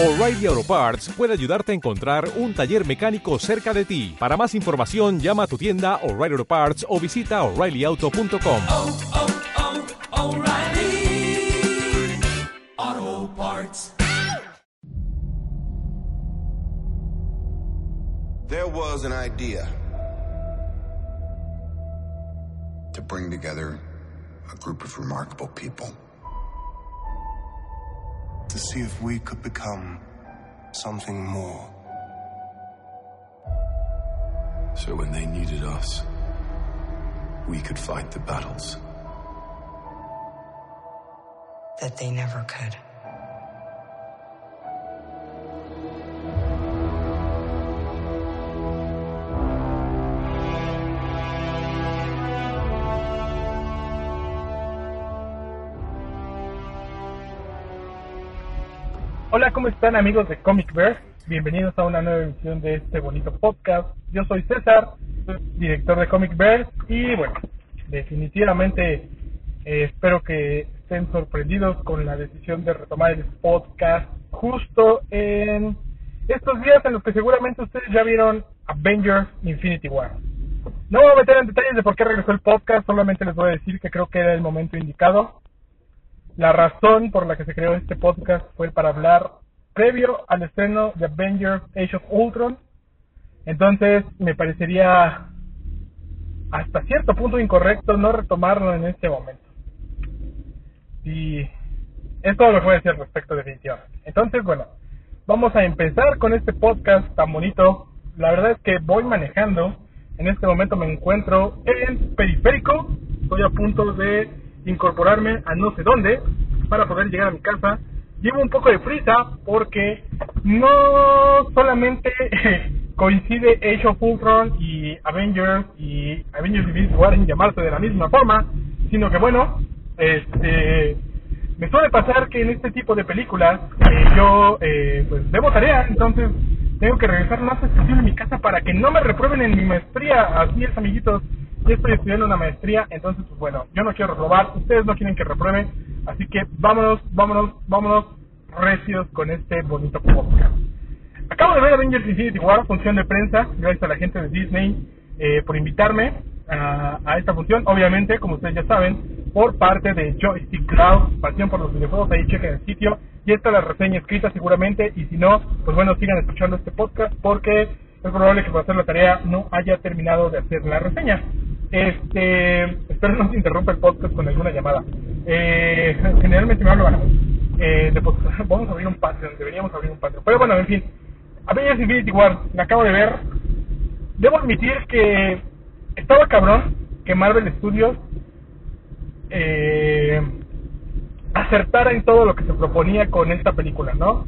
O'Reilly Auto Parts puede ayudarte a encontrar un taller mecánico cerca de ti. Para más información, llama a tu tienda O'Reilly Auto Parts o visita oreillyauto.com. oh, oh, Parts. There was an idea to bring together a group of remarkable people. To see if we could become something more. So when they needed us, we could fight the battles. that they never could. ¿Cómo están amigos de Comic Verse? Bienvenidos a una nueva emisión de este bonito podcast. Yo soy César, director de Comic Verse y bueno, definitivamente eh, espero que estén sorprendidos con la decisión de retomar el podcast justo en estos días en los que seguramente ustedes ya vieron Avengers Infinity War. No voy a meter en detalles de por qué regresó el podcast, solamente les voy a decir que creo que era el momento indicado. La razón por la que se creó este podcast fue para hablar previo al estreno de Avengers Age of Ultron. Entonces me parecería hasta cierto punto incorrecto no retomarlo en este momento. Y es todo lo que voy a decir al respecto definitivamente. Entonces, bueno, vamos a empezar con este podcast tan bonito. La verdad es que voy manejando. En este momento me encuentro en periférico. Estoy a punto de incorporarme a no sé dónde para poder llegar a mi casa. Llevo un poco de prisa porque no solamente coincide Age of Ultron y Avengers y Avengers Infinity War en llamarse de la misma forma, sino que bueno, este me suele pasar que en este tipo de películas eh, yo eh, pues debo tarea, entonces tengo que regresar lo más posible a mi casa para que no me reprueben en mi maestría. Así es, amiguitos. Yo estoy estudiando una maestría, entonces, pues bueno, yo no quiero robar, ustedes no quieren que reprueben, así que vámonos, vámonos, vámonos recios con este bonito podcast. Acabo de ver Avengers Infinity War, función de prensa, gracias a la gente de Disney eh, por invitarme a, a esta función. Obviamente, como ustedes ya saben, por parte de Joystick Cloud, pasión por los videojuegos, ahí chequen el sitio. Y está la reseña escrita seguramente, y si no, pues bueno, sigan escuchando este podcast porque es probable que para hacer la tarea no haya terminado de hacer la reseña. Este, espero no se interrumpa el podcast con alguna llamada. Eh, generalmente me hablo eh, de, pues, vamos a abrir un Patreon, deberíamos abrir un Patreon. Pero bueno, en fin, Avengers Infinity War, la acabo de ver. Debo admitir que estaba cabrón que Marvel Studios eh, acertara en todo lo que se proponía con esta película, ¿no?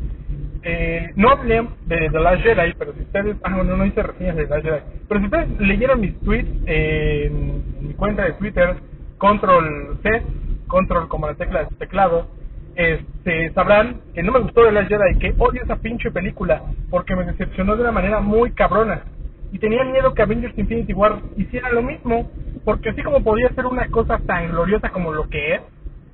Eh, no hablé de The Last Jedi, pero si ustedes, ah, no, no hice reseñas de The Last Jedi, pero si ustedes leyeron mis tweets eh, en mi cuenta de Twitter, control C, control como la tecla de teclado, este, sabrán que no me gustó The Last Jedi, que odio esa pinche película, porque me decepcionó de una manera muy cabrona. Y tenía miedo que Avengers Infinity War hiciera lo mismo, porque así como podía ser una cosa tan gloriosa como lo que es,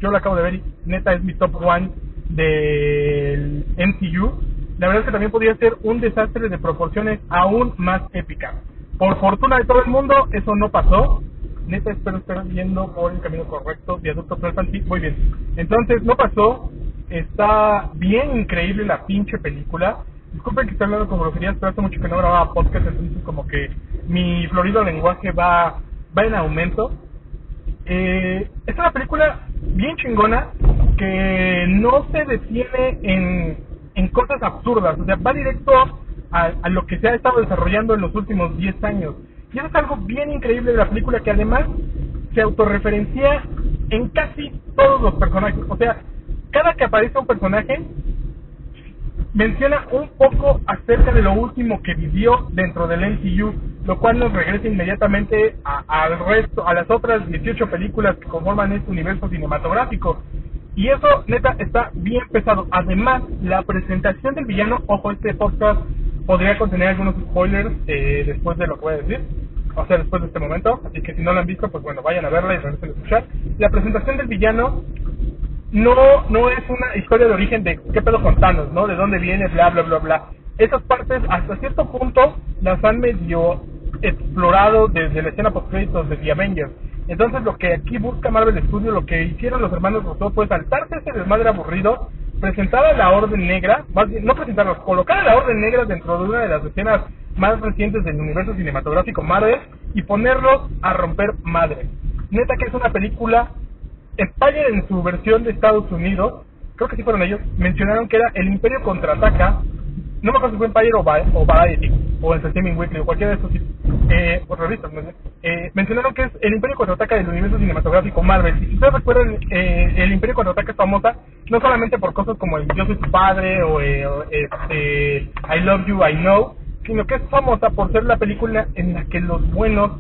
yo lo acabo de ver y neta es mi top one del MCU, la verdad es que también podría ser un desastre de proporciones aún más épicas. Por fortuna de todo el mundo, eso no pasó. Neta, espero estar yendo por el camino correcto. Viaducto Perfect, sí, muy bien. Entonces, no pasó. Está bien increíble la pinche película. Disculpen que esté hablando con groserías, pero hace mucho que no grababa podcast, entonces como que mi florido lenguaje va, va en aumento. Eh, es una película bien chingona que no se detiene en, en cosas absurdas, o sea, va directo a, lo que se ha estado desarrollando en los últimos 10 años. Y eso es algo bien increíble de la película que además se autorreferencia en casi todos los personajes. O sea, cada que aparece un personaje menciona un poco acerca de lo último que vivió dentro del MCU, lo cual nos regresa inmediatamente al resto, a las otras 18 películas que conforman este universo cinematográfico. Y eso, neta, está bien pesado. Además, la presentación del villano, ojo, este podcast podría contener algunos spoilers eh, después de lo que voy a decir. O sea, después de este momento. Así que si no lo han visto, pues bueno, vayan a verla y regresen a escuchar. La presentación del villano no no es una historia de origen de qué pedo con Thanos, ¿no? De dónde viene, bla, bla, bla, bla. Esas partes, hasta cierto punto, las han medio explorado desde la escena post-créditos de The Avengers. Entonces, lo que aquí busca Marvel Studios, lo que hicieron los hermanos Rousseau fue saltarse ese desmadre aburrido, presentar a la Orden Negra, no presentarlos, colocar a la Orden Negra dentro de una de las escenas más recientes del universo cinematográfico Marvel y ponerlos a romper madre. Neta que es una película Empire en su versión de Estados Unidos, creo que sí fueron ellos, mencionaron que era el Imperio contraataca, no me acuerdo si fue Empire o, Va- o Variety, o Entertainment Weekly, o cualquiera de estos eh, o revistas, más bien. eh, mencionaron que es el Imperio contraataca del universo cinematográfico Marvel. Si ustedes recuerdan, eh, el Imperio contraataca es famosa no solamente por cosas como el Yo soy tu padre o, eh, este, I love you, I know, sino que es famosa por ser la película en la que los buenos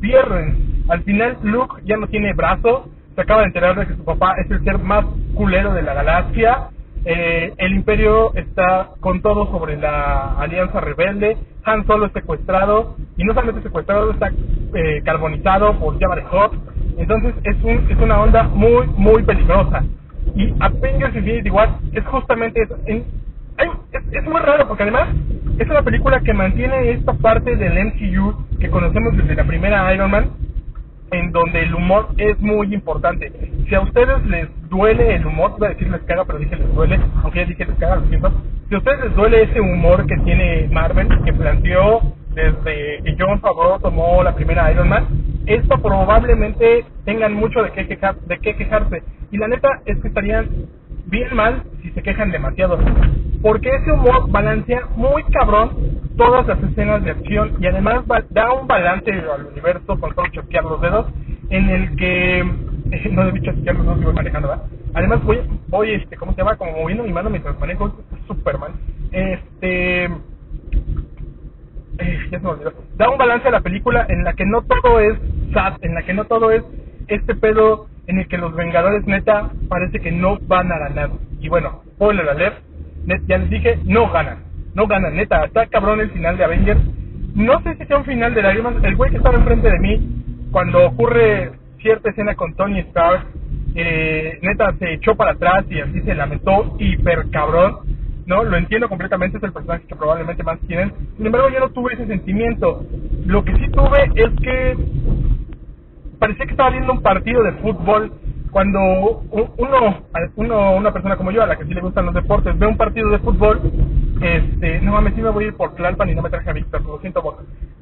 pierden. Al final Luke ya no tiene brazos, se acaba de enterar de que su papá es el ser más culero de la galaxia. Eh, el imperio está con todo sobre la alianza rebelde. Han Solo es secuestrado y no solamente secuestrado, está eh, carbonizado por Jabba the Hutt. Entonces es, un, es una onda muy, muy peligrosa. Y Avengers Infinity War es justamente eso. En- es muy raro porque además es una película que mantiene esta parte del MCU que conocemos desde la primera Iron Man, en donde el humor es muy importante. Si a ustedes les duele el humor, iba a decir les caga, pero dije les duele, aunque ya dije les caga, lo siento. Si a ustedes les duele ese humor que tiene Marvel, que planteó desde que John Favreau tomó la primera Iron Man, esto probablemente tengan mucho de qué, quejar, de qué quejarse. Y la neta es que estarían bien mal si se quejan demasiado. Porque ese humor balancea muy cabrón todas las escenas de acción y además da un balance al universo con solo chasquear los dedos en el que no debí chasquear los dedos y voy manejando, ¿verdad? Además voy, voy este, ¿cómo se llama? Como moviendo mi mano mientras manejo Superman. Este eh, ya se me olvidó. Da un balance a la película en la que no todo es sad, en la que no todo es este pedo en el que los Vengadores neta parece que no van a ganar. Y bueno, spoiler alert, ya les dije, no ganan, no ganan, neta, está cabrón el final de Avengers. No sé si sea un final de Man, el güey que estaba enfrente de mí, cuando ocurre cierta escena con Tony Stark, eh, neta se echó para atrás y así se lamentó hiper cabrón. ¿no? Lo entiendo completamente, es el personaje que probablemente más quieren. Sin embargo, yo no tuve ese sentimiento. Lo que sí tuve es que parecía que estaba viendo un partido de fútbol cuando uno, uno una persona como yo, a la que sí le gustan los deportes, ve un partido de fútbol, este, no mames, sí me voy a ir por Tlalpan y no me traje a Víctor, lo siento.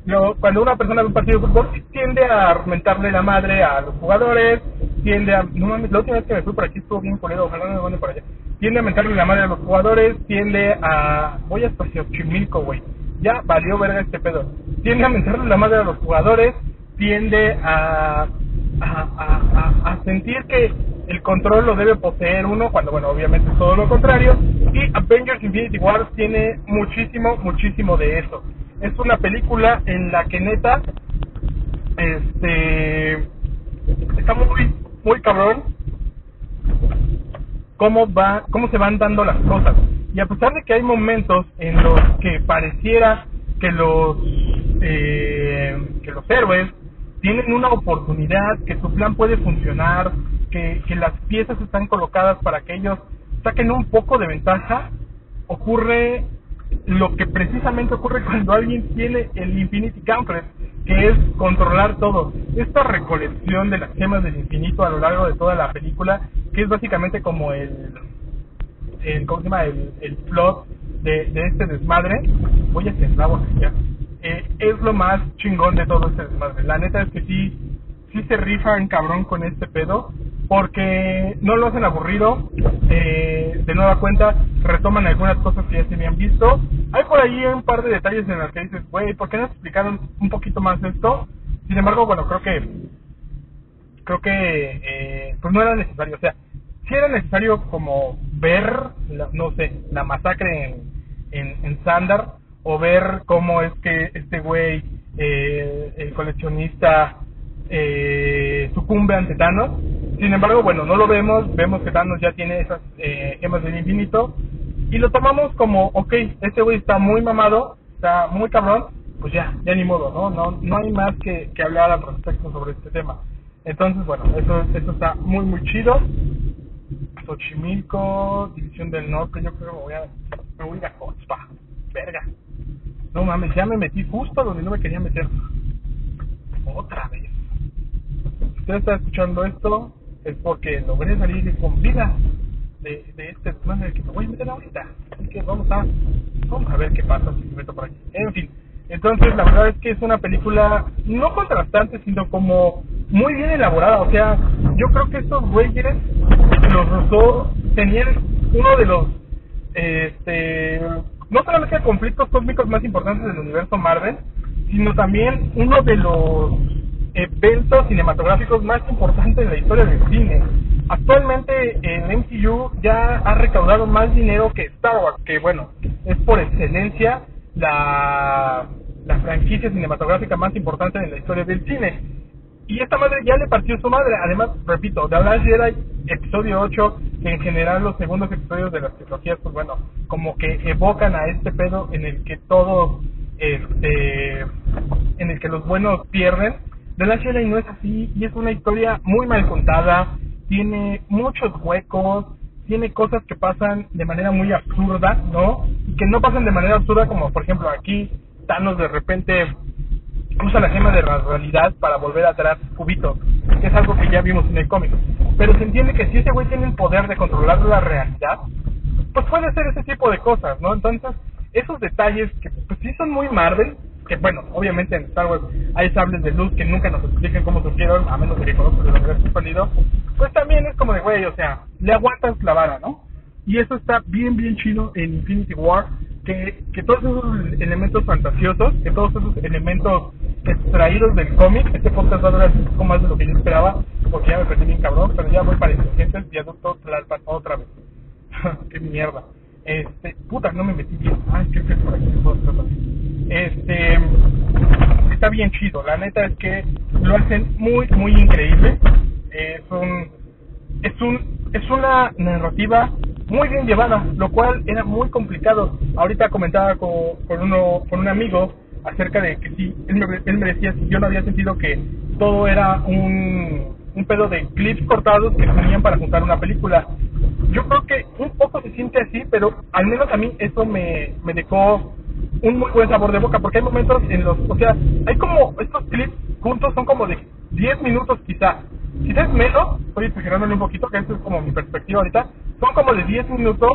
Yo, cuando una persona ve un partido de fútbol, tiende a mentarle la madre a los jugadores, tiende a, no mames, la última vez que me fui por aquí estuvo bien culero, ojalá no me mande por allá. Tiende a mentarle la madre a los jugadores, tiende a, voy hasta Xochimilco, güey. Ya valió verga este pedo. Tiende a mentarle la madre a los jugadores, tiende a, a, a, a- sentir que el control lo debe poseer uno, cuando bueno, obviamente es todo lo contrario. Y Avengers Infinity War tiene muchísimo, muchísimo de eso. Es una película en la que neta, este, está muy, muy cabrón cómo va, cómo se van dando las cosas. Y a pesar de que hay momentos en los que pareciera que los eh, que los héroes tienen una oportunidad, que su plan puede funcionar, que, que las piezas están colocadas para que ellos saquen un poco de ventaja, ocurre lo que precisamente ocurre cuando alguien tiene el Infinity Gauntlet, que es controlar todo. Esta recolección de las gemas del infinito a lo largo de toda la película, que es básicamente como el, el ¿cómo se llama? El, plot de, de este desmadre. Voy a cerrar ya. Eh, es lo más chingón de todo este desmadre. La neta es que sí, sí se rifan cabrón con este pedo, porque no lo hacen aburrido. Eh, de nueva cuenta, retoman algunas cosas que ya se habían visto. Hay por ahí un par de detalles en los que dices, güey, ¿por qué no explicaron un poquito más esto? Sin embargo, bueno, creo que creo que eh, pues no era necesario, o sea, sí era necesario como ver, la- no sé, la masacre en, en, en Sandar o ver cómo es que este güey, eh, el coleccionista, eh, sucumbe ante Thanos. Sin embargo, bueno, no lo vemos, vemos que Thanos ya tiene esas eh, gemas del infinito y lo tomamos como, ok, este güey está muy mamado, está muy cabrón, pues ya, ya ni modo, ¿no? No, no hay más que, que hablar al respecto sobre este tema. Entonces, bueno, eso, eso está muy, muy chido. Xochimilco, División del Norte, yo creo que me voy a, me voy a ir a. Verga. No mames, ya me metí justo donde no me quería meter. Otra vez. Si usted está escuchando esto, es porque logré salir con vida de, de este desmadre que me voy a meter ahorita. Así que vamos a, vamos a ver qué pasa si me meto por aquí. En fin, entonces la verdad es que es una película no contrastante, sino como muy bien elaborada. O sea, yo creo que estos güeyes, los Rousseau, tenían uno de los, este, no solamente conflictos cósmicos más importantes del universo Marvel, sino también uno de los eventos cinematográficos más importantes en la historia del cine. Actualmente el MCU ya ha recaudado más dinero que Star Wars, que bueno, es por excelencia la, la franquicia cinematográfica más importante en la historia del cine. Y esta madre ya le partió su madre. Además, repito, The Last Jedi, episodio 8, que en general los segundos episodios de las trilogías, pues bueno, como que evocan a este pedo en el que todos, este, en el que los buenos pierden. The Last Jedi no es así y es una historia muy mal contada, tiene muchos huecos, tiene cosas que pasan de manera muy absurda, ¿no? Y que no pasan de manera absurda como por ejemplo aquí Thanos de repente usa la gema de la realidad para volver atrás Cubito, que es algo que ya vimos en el cómic. Pero se entiende que si ese güey tiene el poder de controlar la realidad, pues puede hacer ese tipo de cosas, ¿no? Entonces, esos detalles que pues sí son muy Marvel, que bueno, obviamente en Star Wars hay sables de luz que nunca nos explican cómo surgieron, a menos de que conozcas el universo expandido, pues también es como de, güey, o sea, le aguantas la vara, ¿no? Y eso está bien, bien chido en Infinity War, que, que todos esos elementos fantasiosos, que todos esos elementos extraídos del cómic, este podcast va a durar un poco más de lo que yo esperaba, porque ya me perdí bien cabrón, pero ya voy para Insurgentes, viaducto Tlalpan otra vez. qué mierda. Este, puta, no me metí bien. Ay, qué feo por aquí. Este, está bien chido. La neta es que lo hacen muy, muy increíble. Es un, es un, es una narrativa muy bien llevada, lo cual era muy complicado. Ahorita comentaba con, con uno, con un amigo acerca de que sí, él me, él me decía si yo no había sentido que todo era un, un pedo de clips cortados que se unían para juntar una película. Yo creo que un poco se siente así, pero al menos a mí eso me, me dejó un muy buen sabor de boca, porque hay momentos en los, o sea, hay como estos clips juntos son como de 10 minutos quizá. Quizás menos, estoy exagerándole un poquito, que esto es como mi perspectiva ahorita, son como de 10 minutos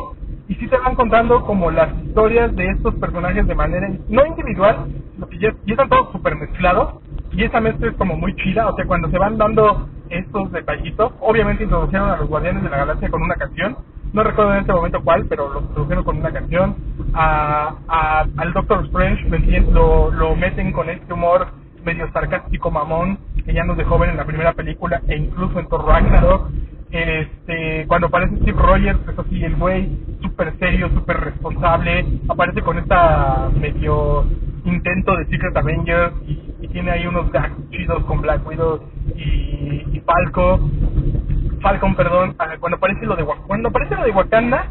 y sí te van contando como las historias de estos personajes de manera, no individual, sino que ya, ya están todos súper mezclados y esa mezcla es como muy chida, o sea, cuando se van dando estos detallitos, obviamente introdujeron a los Guardianes de la Galaxia con una canción, no recuerdo en este momento cuál, pero lo introdujeron con una canción, a, a- al Doctor Strange lo, lo, meten con este humor medio sarcástico mamón que ya nos dejó ver en la primera película e incluso en Thor Ragnarok, este, cuando aparece Steve Rogers, es así el güey súper serio, súper responsable, aparece con esta medio intento de Secret Avengers y, tiene ahí unos gags chidos con Black Widow y, Falco, Falcon, perdón, ah, cuando aparece lo de cuando aparece lo de Wakanda,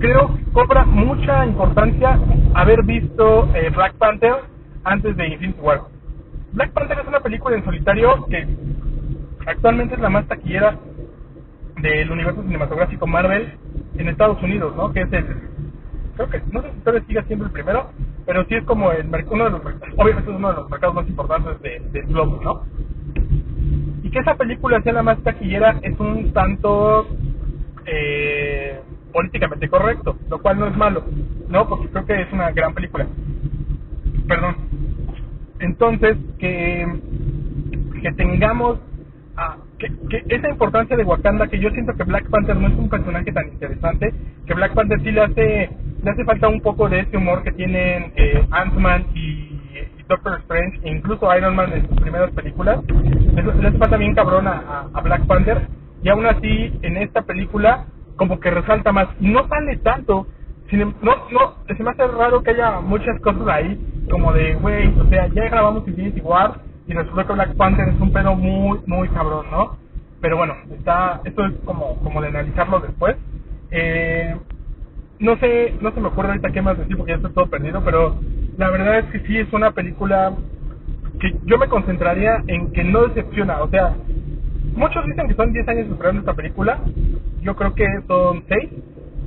creo cobra mucha importancia haber visto eh, Black Panther antes de Infinity War. Black Panther es una película en solitario que actualmente es la más taquillera del universo cinematográfico Marvel en Estados Unidos, ¿no? Que es el creo que no sé si todavía sigue siendo el primero, pero sí es como el uno de los obviamente es uno de los mercados más importantes de, del globo, ¿no? Y que esa película sea la más taquillera es un tanto eh, políticamente correcto, lo cual no es malo, ¿no? Porque creo que es una gran película. Perdón. Entonces, que, que tengamos ah, que, que esa importancia de Wakanda, que yo siento que Black Panther no es un personaje tan interesante, que Black Panther sí le hace, le hace falta un poco de ese humor que tienen eh, Ant-Man y, Doctor Strange, e incluso Iron Man en sus primeras películas. Eso le hace falta bien cabrón a, a- a Black Panther, y aún así en esta película como que resalta más. No sale tanto, sin em- no, no, se me hace raro que haya muchas cosas ahí, como de, güey, o sea, ya grabamos Infinity War y resulta que Black Panther es un pedo muy, muy cabrón, ¿no? Pero bueno, está, esto es como, como de analizarlo después. Eh, no sé, no se me ocurre ahorita qué más decir porque ya estoy todo perdido, pero la verdad es que sí es una película que yo me concentraría en que no decepciona, o sea, muchos dicen que son 10 años esperando esta película, yo creo que son seis,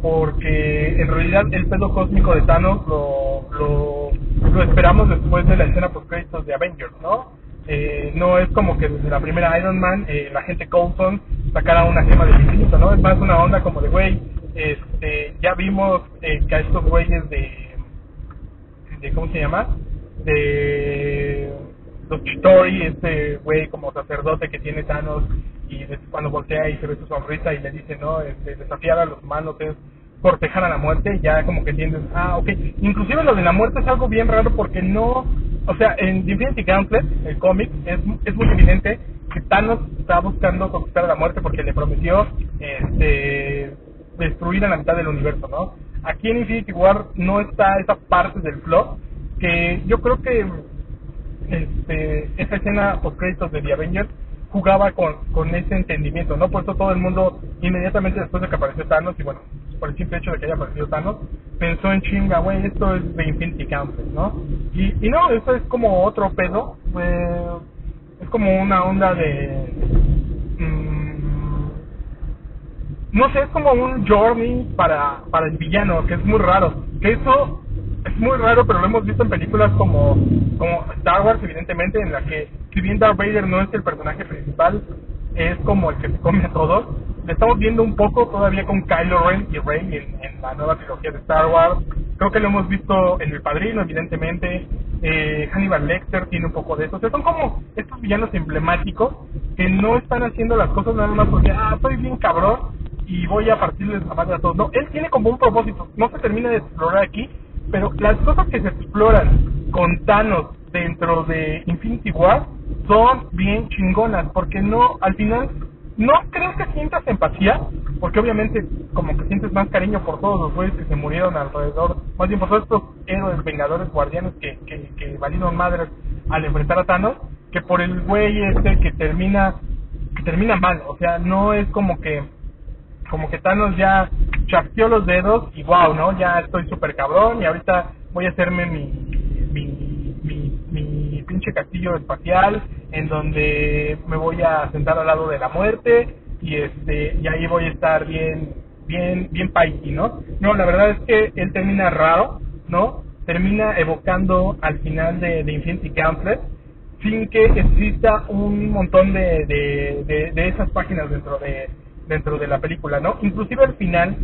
porque en realidad el pedo cósmico de Thanos lo, lo, lo esperamos después de la escena post créditos de Avengers, ¿no? Eh, no es como que desde la primera Iron Man eh, la gente Coulson sacara una gema del infinito, ¿no? Es más una onda como de, güey, este, ya vimos eh, que a estos güeyes de, de, ¿cómo se llama? De los Chitori, este güey como sacerdote que tiene Thanos y cuando voltea y se ve su sonrisa y le dice, no, este, desafiar a los humanos es cortejar a la muerte, ya como que entiendes, ah, ok. Inclusive lo de la muerte es algo bien raro porque no, o sea, en The Infinity Gauntlet, el cómic, es, es muy evidente que Thanos está buscando conquistar a la muerte porque le prometió este, destruir a la mitad del universo, ¿no? Aquí en Infinity War no está esa parte del plot que yo creo que este, esa escena post créditos de The Avengers jugaba con, con ese entendimiento, ¿no? Por eso todo el mundo, inmediatamente después de que apareció Thanos, y bueno, por el simple hecho de que haya aparecido Thanos, pensó en chinga, güey, esto es de Infinity Gauntlet, ¿no? Y, y no, eso es como otro pedo, eh, es como una onda de... mm, no sé, es como un journey para, para el villano, que es muy raro. Que eso es muy raro, pero lo hemos visto en películas como, como Star Wars, evidentemente, en la que, si bien Darth Vader no es el personaje principal, es como el que se come a todos. Le estamos viendo un poco todavía con Kylo Ren y Rey en, en la nueva trilogía de Star Wars. Creo que lo hemos visto en El Padrino, evidentemente. Eh, Hannibal Lecter tiene un poco de eso. O sea, son como estos villanos emblemáticos que no están haciendo las cosas nada más porque, ah, soy bien cabrón y voy a partirles la madre a todos. No, él tiene como un propósito. No se termina de explorar aquí, pero las cosas que se exploran con Thanos dentro de Infinity War son bien chingonas, porque no, al final, no creo que sientas empatía, porque obviamente como que sientes más cariño por todos los güeyes que se murieron alrededor, más bien por todos estos héroes, vengadores, guardianes que, que, que valieron madres al enfrentar a Thanos, que por el güey este que termina, que termina mal, o sea, no es como que como que Thanos ya chasqueó los dedos y wow, ¿no? Ya estoy súper cabrón y ahorita voy a hacerme mi, mi, mi, pinche castillo espacial en donde me voy a sentar al lado de la muerte y este y ahí voy a estar bien bien bien paiki, ¿no? No, la verdad es que él termina raro, ¿no? Termina evocando al final de, de Infinity Gauntlet sin que exista un montón de, de, de, de esas páginas dentro de dentro de la película, ¿no? Inclusive al final,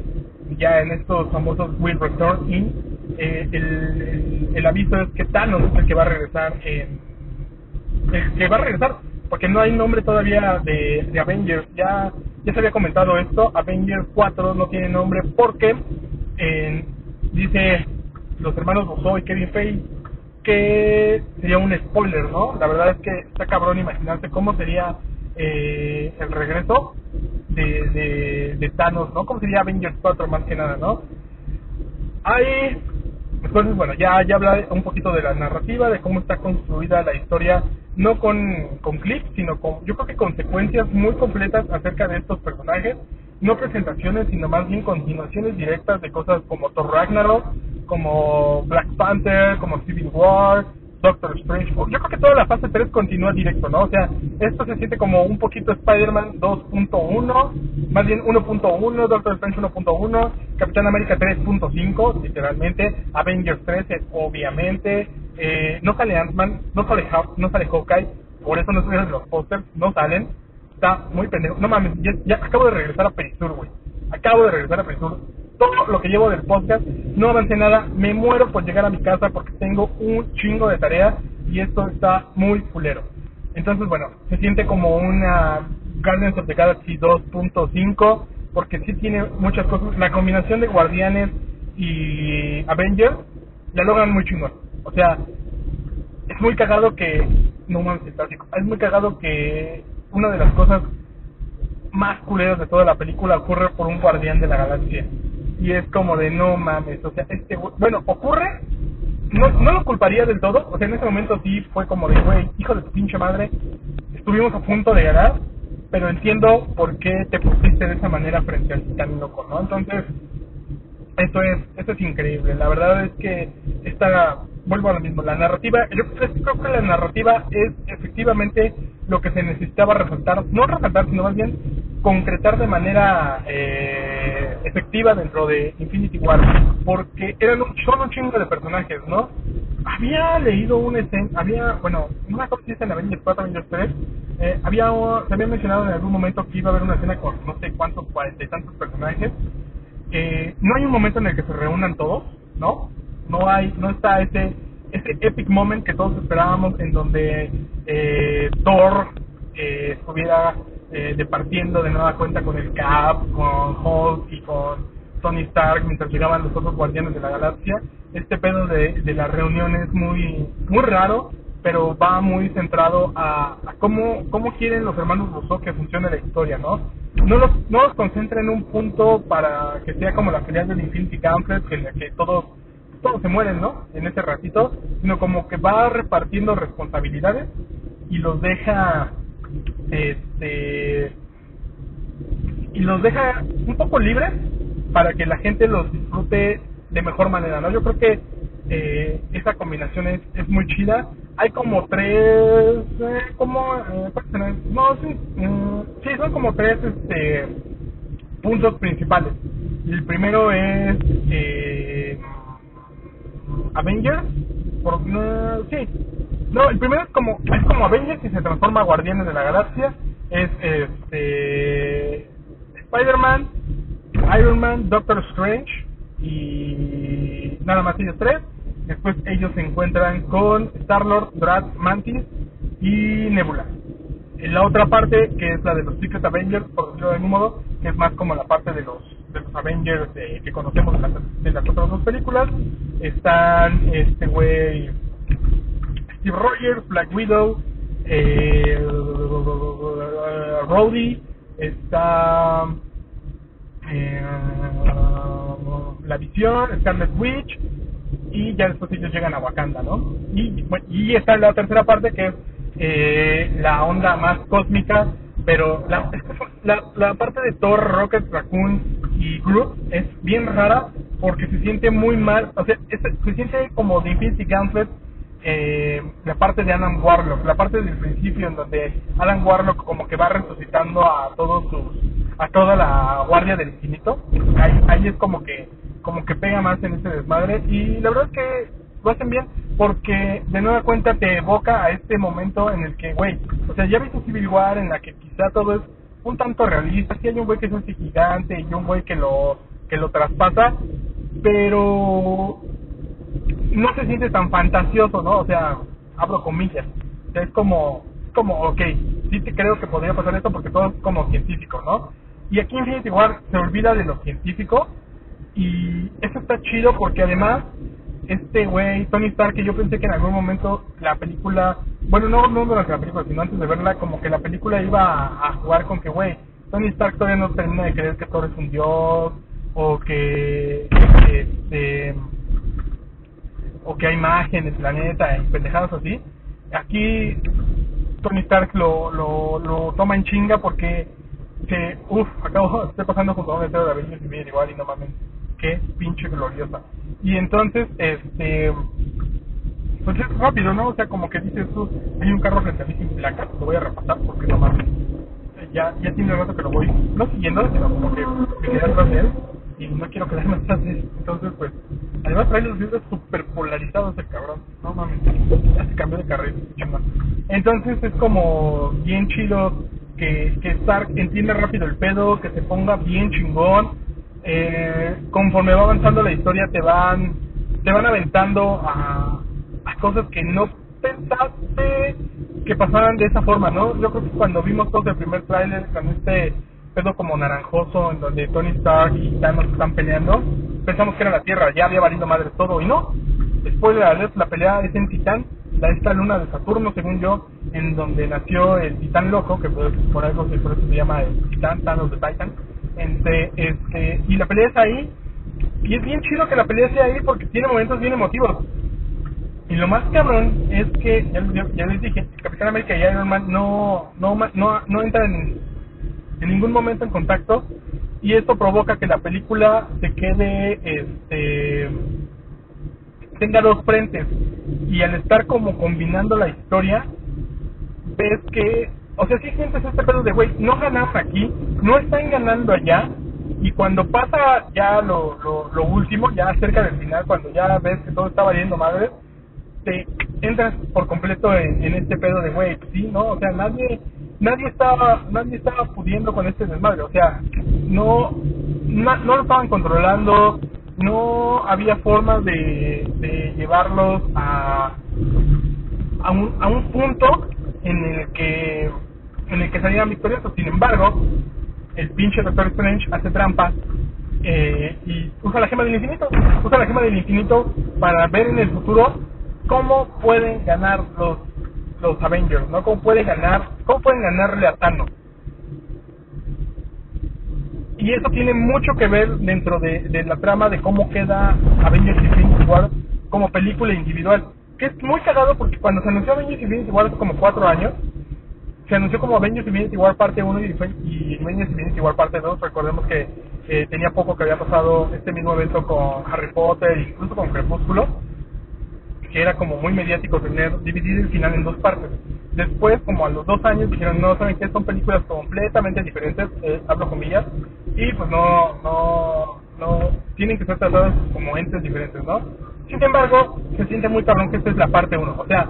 ya en estos famosos Will Return In, eh, el, el, aviso es que Thanos es el que va a regresar en... El que va a regresar, porque no hay nombre todavía de, de Avengers, ya, ya se había comentado esto, Avengers 4 no tiene nombre porque eh, dice los hermanos Bosso y Kevin Feige que sería un spoiler, ¿no? La verdad es que está cabrón imaginarse cómo sería eh, el regreso de, de, Thanos, ¿no? ¿Cómo sería Avengers 4 más que nada, no? Hay, entonces, bueno, ya, ya habla un poquito de la narrativa, de cómo está construida la historia, no con, con clips, sino con, yo creo que consecuencias muy completas acerca de estos personajes, no presentaciones, sino más bien continuaciones directas de cosas como Thor Ragnarok, como Black Panther, como Civil War, Doctor Strange. Yo creo que toda la fase 3 continúa directo, ¿no? O sea, esto se siente como un poquito Spider-Man 2.1, más bien 1.1, Doctor Strange 1.1, Capitán América 3.5, literalmente, Avengers 13, obviamente, eh, no sale Ant-Man, no sale, Haw- no sale Hawkeye, por eso no estuvieron en los pósters, no salen, está muy pendejo. No mames, ya, ya acabo de regresar a Perisur, güey. Acabo de regresar a Perisur. Todo lo que llevo del podcast, no avancé nada, me muero por llegar a mi casa porque tengo un chingo de tarea y esto está muy fulero. Entonces, bueno, se siente como una Guardians of the Galaxy 2.5 porque sí tiene muchas cosas. La combinación de Guardianes y Avengers la logran muy chingón. O sea, es muy cagado que no mames. Es muy cagado que una de las cosas más culeras de toda la película ocurre por un guardián de la galaxia. Y es como de no mames, o sea, este bueno, ocurre, no, no lo culparía del todo, o sea, en ese momento sí fue como de güey, hijo de tu pinche madre, estuvimos a punto de ganar, pero entiendo por qué te pusiste de esa manera frente al loco, ¿no? Entonces, esto es, esto es increíble. La verdad es que esta, vuelvo a lo mismo, la narrativa, yo creo que la narrativa es efectivamente lo que se necesitaba resaltar, no resaltar, sino más bien concretar de manera eh, efectiva dentro de Infinity War, porque eran un, son un chingo de personajes, ¿no? Había leído una escena, había, bueno, no me acuerdo si en Avengers 4, Avengers 3, eh, había, se había mencionado en algún momento que iba a haber una escena con no sé cuántos, cuarenta y tantos personajes, eh, no hay un momento en el que se reúnan todos, ¿no? No hay, no está ese, ese epic moment que todos esperábamos en donde eh, Thor eh, estuviera eh, departiendo de nueva cuenta con el Cap, con Hulk y con Tony Stark mientras llegaban los otros guardianes de la galaxia. Este pedo de, de la reunión es muy, muy raro, pero va muy centrado a, a cómo, cómo quieren los hermanos Rousseau que funcione la historia, ¿no? No los, no los concentra en un punto para que sea como la pelea del Infinity Gauntlet, que que todos, todos se mueren, ¿no? En ese ratito, sino como que va repartiendo responsabilidades y los deja, este, y los deja un poco libres para que la gente los disfrute de mejor manera, ¿no? Yo creo que eh, esa combinación es, es muy chida. Hay como tres, eh, como, eh, no, sí, mm, sí, son como tres, este, puntos principales. El primero es, eh, Avengers, por, no, sí, no, el primero es como, es como Avengers y se transforma a Guardianes de la Galaxia. Es, este, Spider-Man, Iron Man, Doctor Strange y nada más ellos tres. Después ellos se encuentran con Star-Lord, Drax, Mantis y Nebula. En la otra parte, que es la de los Secret Avengers, por decirlo de algún modo, que es más como la parte de los, de los Avengers eh, que conocemos de las, de las otras dos películas, están este güey Steve Rogers, Black Widow, eh, Rhodey, está eh, la Visión, Scarlet Witch y ya después ellos llegan a Wakanda, ¿no? Y, y está la tercera parte que es eh, la onda más cósmica, pero la, la, parte de Thor, Rocket, Raccoon y Groot es bien rara porque se siente muy mal, o sea, se siente como de Infinity Gauntlet eh, la parte de Alan Warlock, la parte del principio en donde Alan Warlock como que va resucitando a todos sus, a toda la guardia del infinito, ahí, ahí es como que, como que pega más en ese desmadre y la verdad es que lo hacen bien porque de nueva cuenta te evoca a este momento en el que, güey, o sea, ya viste Civil War en la que quizá todo es un tanto realista, sí hay un güey que es un gigante y un güey que lo, que lo traspasa, pero no se siente tan fantasioso, ¿no? O sea, abro comillas. O sea, es como, es como, ok, sí te creo que podría pasar esto porque todo es como científico, ¿no? Y aquí Infinity War se olvida de lo científico y eso está chido porque además este güey, Tony Stark, que yo pensé que en algún momento la película, bueno, no, no durante la película, sino antes de verla, como que la película iba a, jugar con que, güey, Tony Stark todavía no termina de creer que Thor es un dios, o que, este, o que hay magia en el planeta y pendejadas así. Aquí Tony Stark lo, lo, lo toma en chinga porque que, uff, acabo, estoy pasando junto a un letrero de Avengers Infinity War y no mames, qué pinche gloriosa. Y entonces, este, pues es rápido, ¿no? O sea, como que dices tú, hay un carro frente a mí sin placa, lo voy a repasar porque no mames. Ya, ya tiene rato que lo voy, no siguiendo, sino como que me quedé atrás de él y no quiero quedarme atrás de él. Entonces, pues, además trae los videos super polarizados el cabrón. No mames, ya se cambió de carril, chingón. Entonces es como bien chido que, que Stark entienda rápido el pedo, que se ponga bien chingón. Eh, conforme va avanzando la historia te van te van aventando a, a cosas que no pensaste que pasaran de esa forma, ¿no? Yo creo que cuando vimos todo el primer tráiler con este pedo como naranjoso en donde Tony Stark y Thanos están peleando, pensamos que era la Tierra, ya había valido madre todo y no. Spoiler alert, la pelea es en Titán, la esta luna de Saturno, según yo, en donde nació el Titán loco, que por algo se, por se llama el Titán, Thanos de Titan. Este, y la pelea es ahí, y es bien chido que la pelea sea ahí porque tiene momentos bien emotivos. Y lo más cabrón es que, ya, les- dije, Capitán América y Iron Man no, no, no, no entran en, en ningún momento en contacto. Y esto provoca que la película se quede, este, tenga dos frentes. Y al estar como combinando la historia, ves que o sea, sí sientes este pedo de, güey, no ganaron aquí, no están ganando allá, y cuando pasa ya lo, lo, lo último, ya cerca del final, cuando ya ves que todo está valiendo madre, te entras por completo en, este pedo de, güey, sí, ¿no? O sea, nadie nadie estaba nadie estaba pudiendo con este desmadre, o sea, no no lo estaban controlando, no había forma de, de llevarlos a a un, a un punto en el que en el que salieran victoriosos. Sin embargo, el pinche Doctor Strange hace trampa eh, y usa la gema del infinito. Usa la gema del infinito para ver en el futuro cómo pueden ganar los los Avengers, ¿no? Cómo pueden ganar, cómo pueden ganarle a Thanos. Y eso tiene mucho que ver dentro de, de la trama de cómo queda Avengers Infinity War como película individual. Que es muy cagado porque cuando se anunció Avengers Infinity War hace como cuatro años, se anunció como Avengers Infinity War parte 1 y, y Avengers Infinity War parte 2. Recordemos que eh, tenía poco que había pasado este mismo evento con Harry Potter, incluso con Crepúsculo, que era como muy mediático tener dividir el final en dos partes. Después, como a los dos años, dijeron, no, ¿saben qué? Son películas completamente diferentes, eh, hablo comillas, y pues no, no, no, tienen que ser tratadas como entes diferentes, ¿no? Sin embargo, se siente muy cabrón que esta es la parte 1, o sea,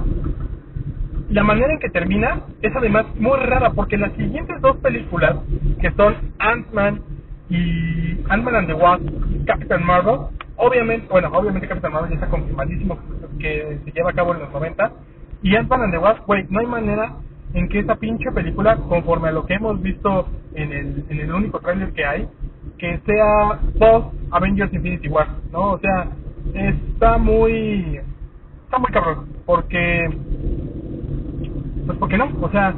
la manera en que termina es además muy rara porque las siguientes dos películas que son Ant-Man y Ant-Man and the Wasp Captain Marvel obviamente bueno obviamente Captain Marvel ya está confirmadísimo que se lleva a cabo en los 90 y Ant-Man and the Wasp güey no hay manera en que esa pinche película conforme a lo que hemos visto en el, en el único trailer que hay que sea post Avengers Infinity War no o sea está muy está muy cabrón porque pues porque no, o sea,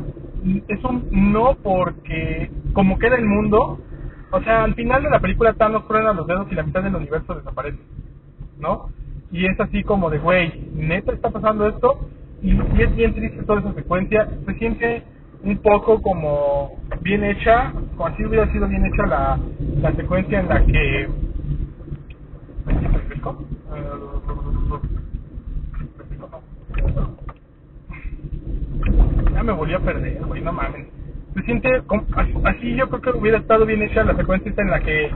es un no porque como queda el mundo, o sea, al final de la película Thanos truena los dedos y la mitad del universo desaparece, ¿no? Y es así como de, güey, neta está pasando esto y, es bien triste toda esa secuencia, se siente un poco como bien hecha, como así hubiera sido bien hecha la, la secuencia en la que... ¿Me refresco? Eh, ya me volví a perder, güey, no mames. Se siente como- así, yo creo que hubiera estado bien hecha la secuencia en la que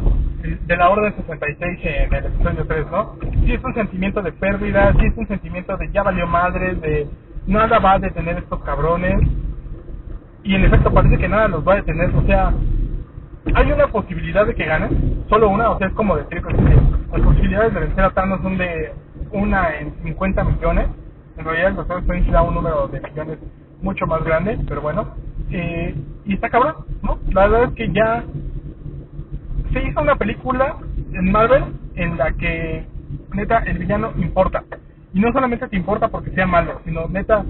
de la Orden 66 en el episodio 3, ¿no? Sí es un sentimiento de pérdida, sí es un sentimiento de ya valió madre, de nada va a detener estos cabrones. Y en efecto parece que nada los va a detener, o sea, hay una posibilidad de que ganen, solo una, o sea, es como decir que las posibilidades de vencer a Thanos son de una en 50 millones. En realidad, el Doctor Strange da un número de millones mucho más grande, pero bueno. Eh, y está cabrón, ¿no? La verdad es que ya se hizo una película en Marvel en la que, neta, el villano importa. Y no solamente te importa porque sea malo, sino, neta,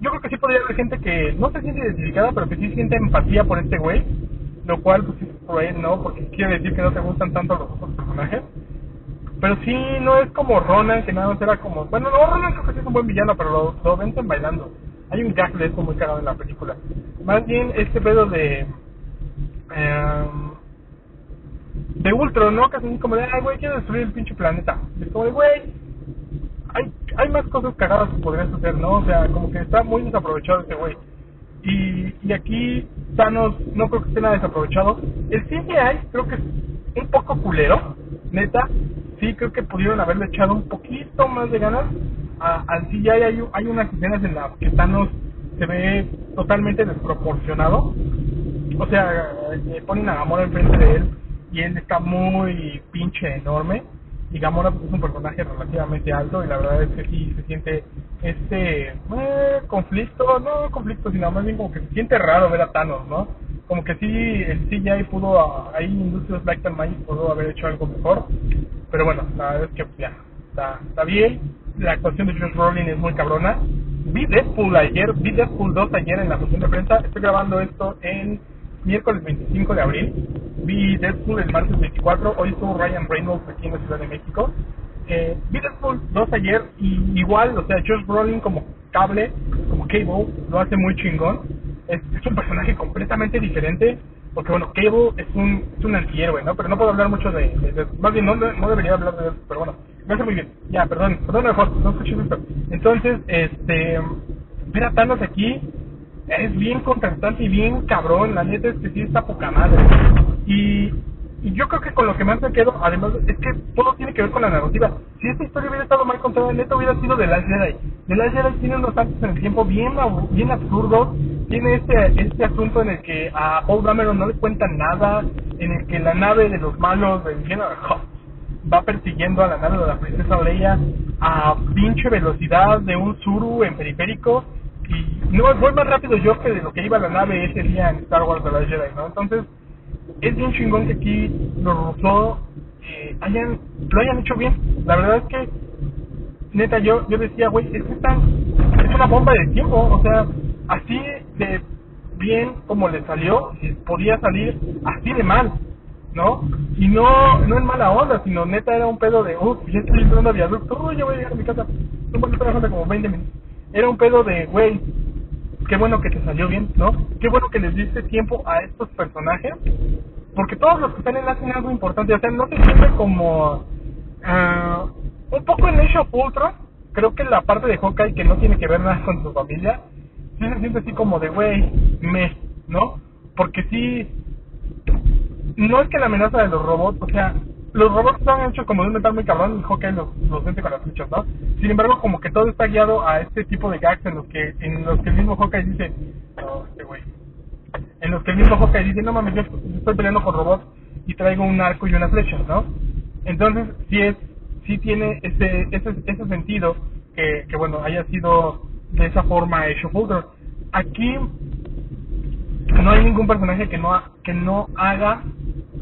yo creo que sí podría haber gente que no se siente identificada, pero que sí siente empatía por este güey. Lo cual, pues, por ahí no, porque quiere decir que no te gustan tanto los personajes. Pero sí, no es como Ronan, que nada más era como... Bueno, no, Ronan creo que sí es un buen villano, pero lo, lo vencen bailando. Hay un gag de eso muy cagado en la película. Más bien, este pedo de... em, de Ultron, ¿no? Así como de, ay, güey, quiero destruir el pinche planeta. Y es como de, güey, hay, hay más cosas cagadas que podrías hacer, ¿no? O sea, como que está muy desaprovechado este güey. Y, y aquí Thanos no creo que esté nada desaprovechado. El CGI creo que es un poco culero, neta. Sí, creo que pudieron haberle echado un poquito más de ganas a- al CGI. Hay, hay unas escenas en las que Thanos se ve totalmente desproporcionado. O sea, eh, ponen a Gamora enfrente de él y él está muy pinche enorme. Y Gamora pues, es un personaje relativamente alto y la verdad es que sí se siente este eh, conflicto, no conflicto, sino más bien como que se siente raro ver a Thanos, ¿no? Como que sí, el CGI pudo, ah, ahí Industrias Light and Magic pudo haber hecho algo mejor. Pero bueno, la verdad es que ya, está, está bien. La actuación de Josh Brolin es muy cabrona. Vi Deadpool ayer, vi Deadpool 2 ayer en la función de prensa. Estoy grabando esto en miércoles 25 de abril. Vi Deadpool el martes 24. Hoy estuvo Ryan Reynolds aquí en la Ciudad de México. Eh, vi Deadpool 2 ayer y igual, o sea, Josh Brolin como cable, como Cable, lo hace muy chingón. Es, es un personaje completamente diferente. Porque bueno, Cable es un, es un antihéroe, ¿no? Pero no puedo hablar mucho de, de- de- más bien no, no debería hablar de él, pero bueno, me hace muy bien. Ya, perdón, perdón mejor, no escuché esto. Entonces, este, ver a Thanos aquí es bien contrastante y bien cabrón, la neta es que sí está poca madre. Y, y yo creo que con lo que más me quedo, además, es que todo tiene que ver con la narrativa. Si esta historia hubiera estado mal contada, neta hubiera sido de Last Jedi. The Last Jedi tiene unos saltos en el tiempo bien, bien absurdos. Tiene este, este asunto en el que a Paul Dameron no le cuentan nada, en el que la nave de los malos del va persiguiendo a la nave de la princesa Leia a pinche velocidad de un Zuru en periférico y no voy más rápido yo que de lo que iba la nave ese día en Star Wars de la Jedi, ¿no? Entonces es bien chingón que aquí los Rousseau eh, hayan, lo hayan hecho bien. La verdad es que neta yo yo decía, güey, es que están, es una bomba de tiempo, o sea, así de bien como le salió, podía salir así de mal. ¿No? Y no, no en mala onda, sino neta era un pedo de, uff, ya estoy entrando a viaducto, uy, ya voy a llegar a mi casa, no voy a falta como 20 minutos. Era un pedo de, güey, qué bueno que te salió bien, ¿no? Qué bueno que les diste tiempo a estos personajes, porque todos los que salen hacen algo importante, o sea, no se siente como, ah, un poco en Age of Ultron, creo que la parte de Hawkeye que no tiene que ver nada con su familia, sí se siente así como de, güey, me, ¿no? Porque sí, no es que la amenaza de los robots, o sea, los robots están hechos como de un metal muy cabrón y Hawkeye los, los vence con las flechas, ¿no? Sin embargo, como que todo está guiado a este tipo de gags en los que en los que el mismo Hawkeye dice, no, este güey. En los que el mismo Hawkeye dice, no mames, yo estoy peleando con robots y traigo un arco y una flecha, ¿no? Entonces, sí es, sí tiene ese, ese, ese sentido que, que, bueno, haya sido de esa forma hecho Ultron. Aquí no hay ningún personaje que no que no haga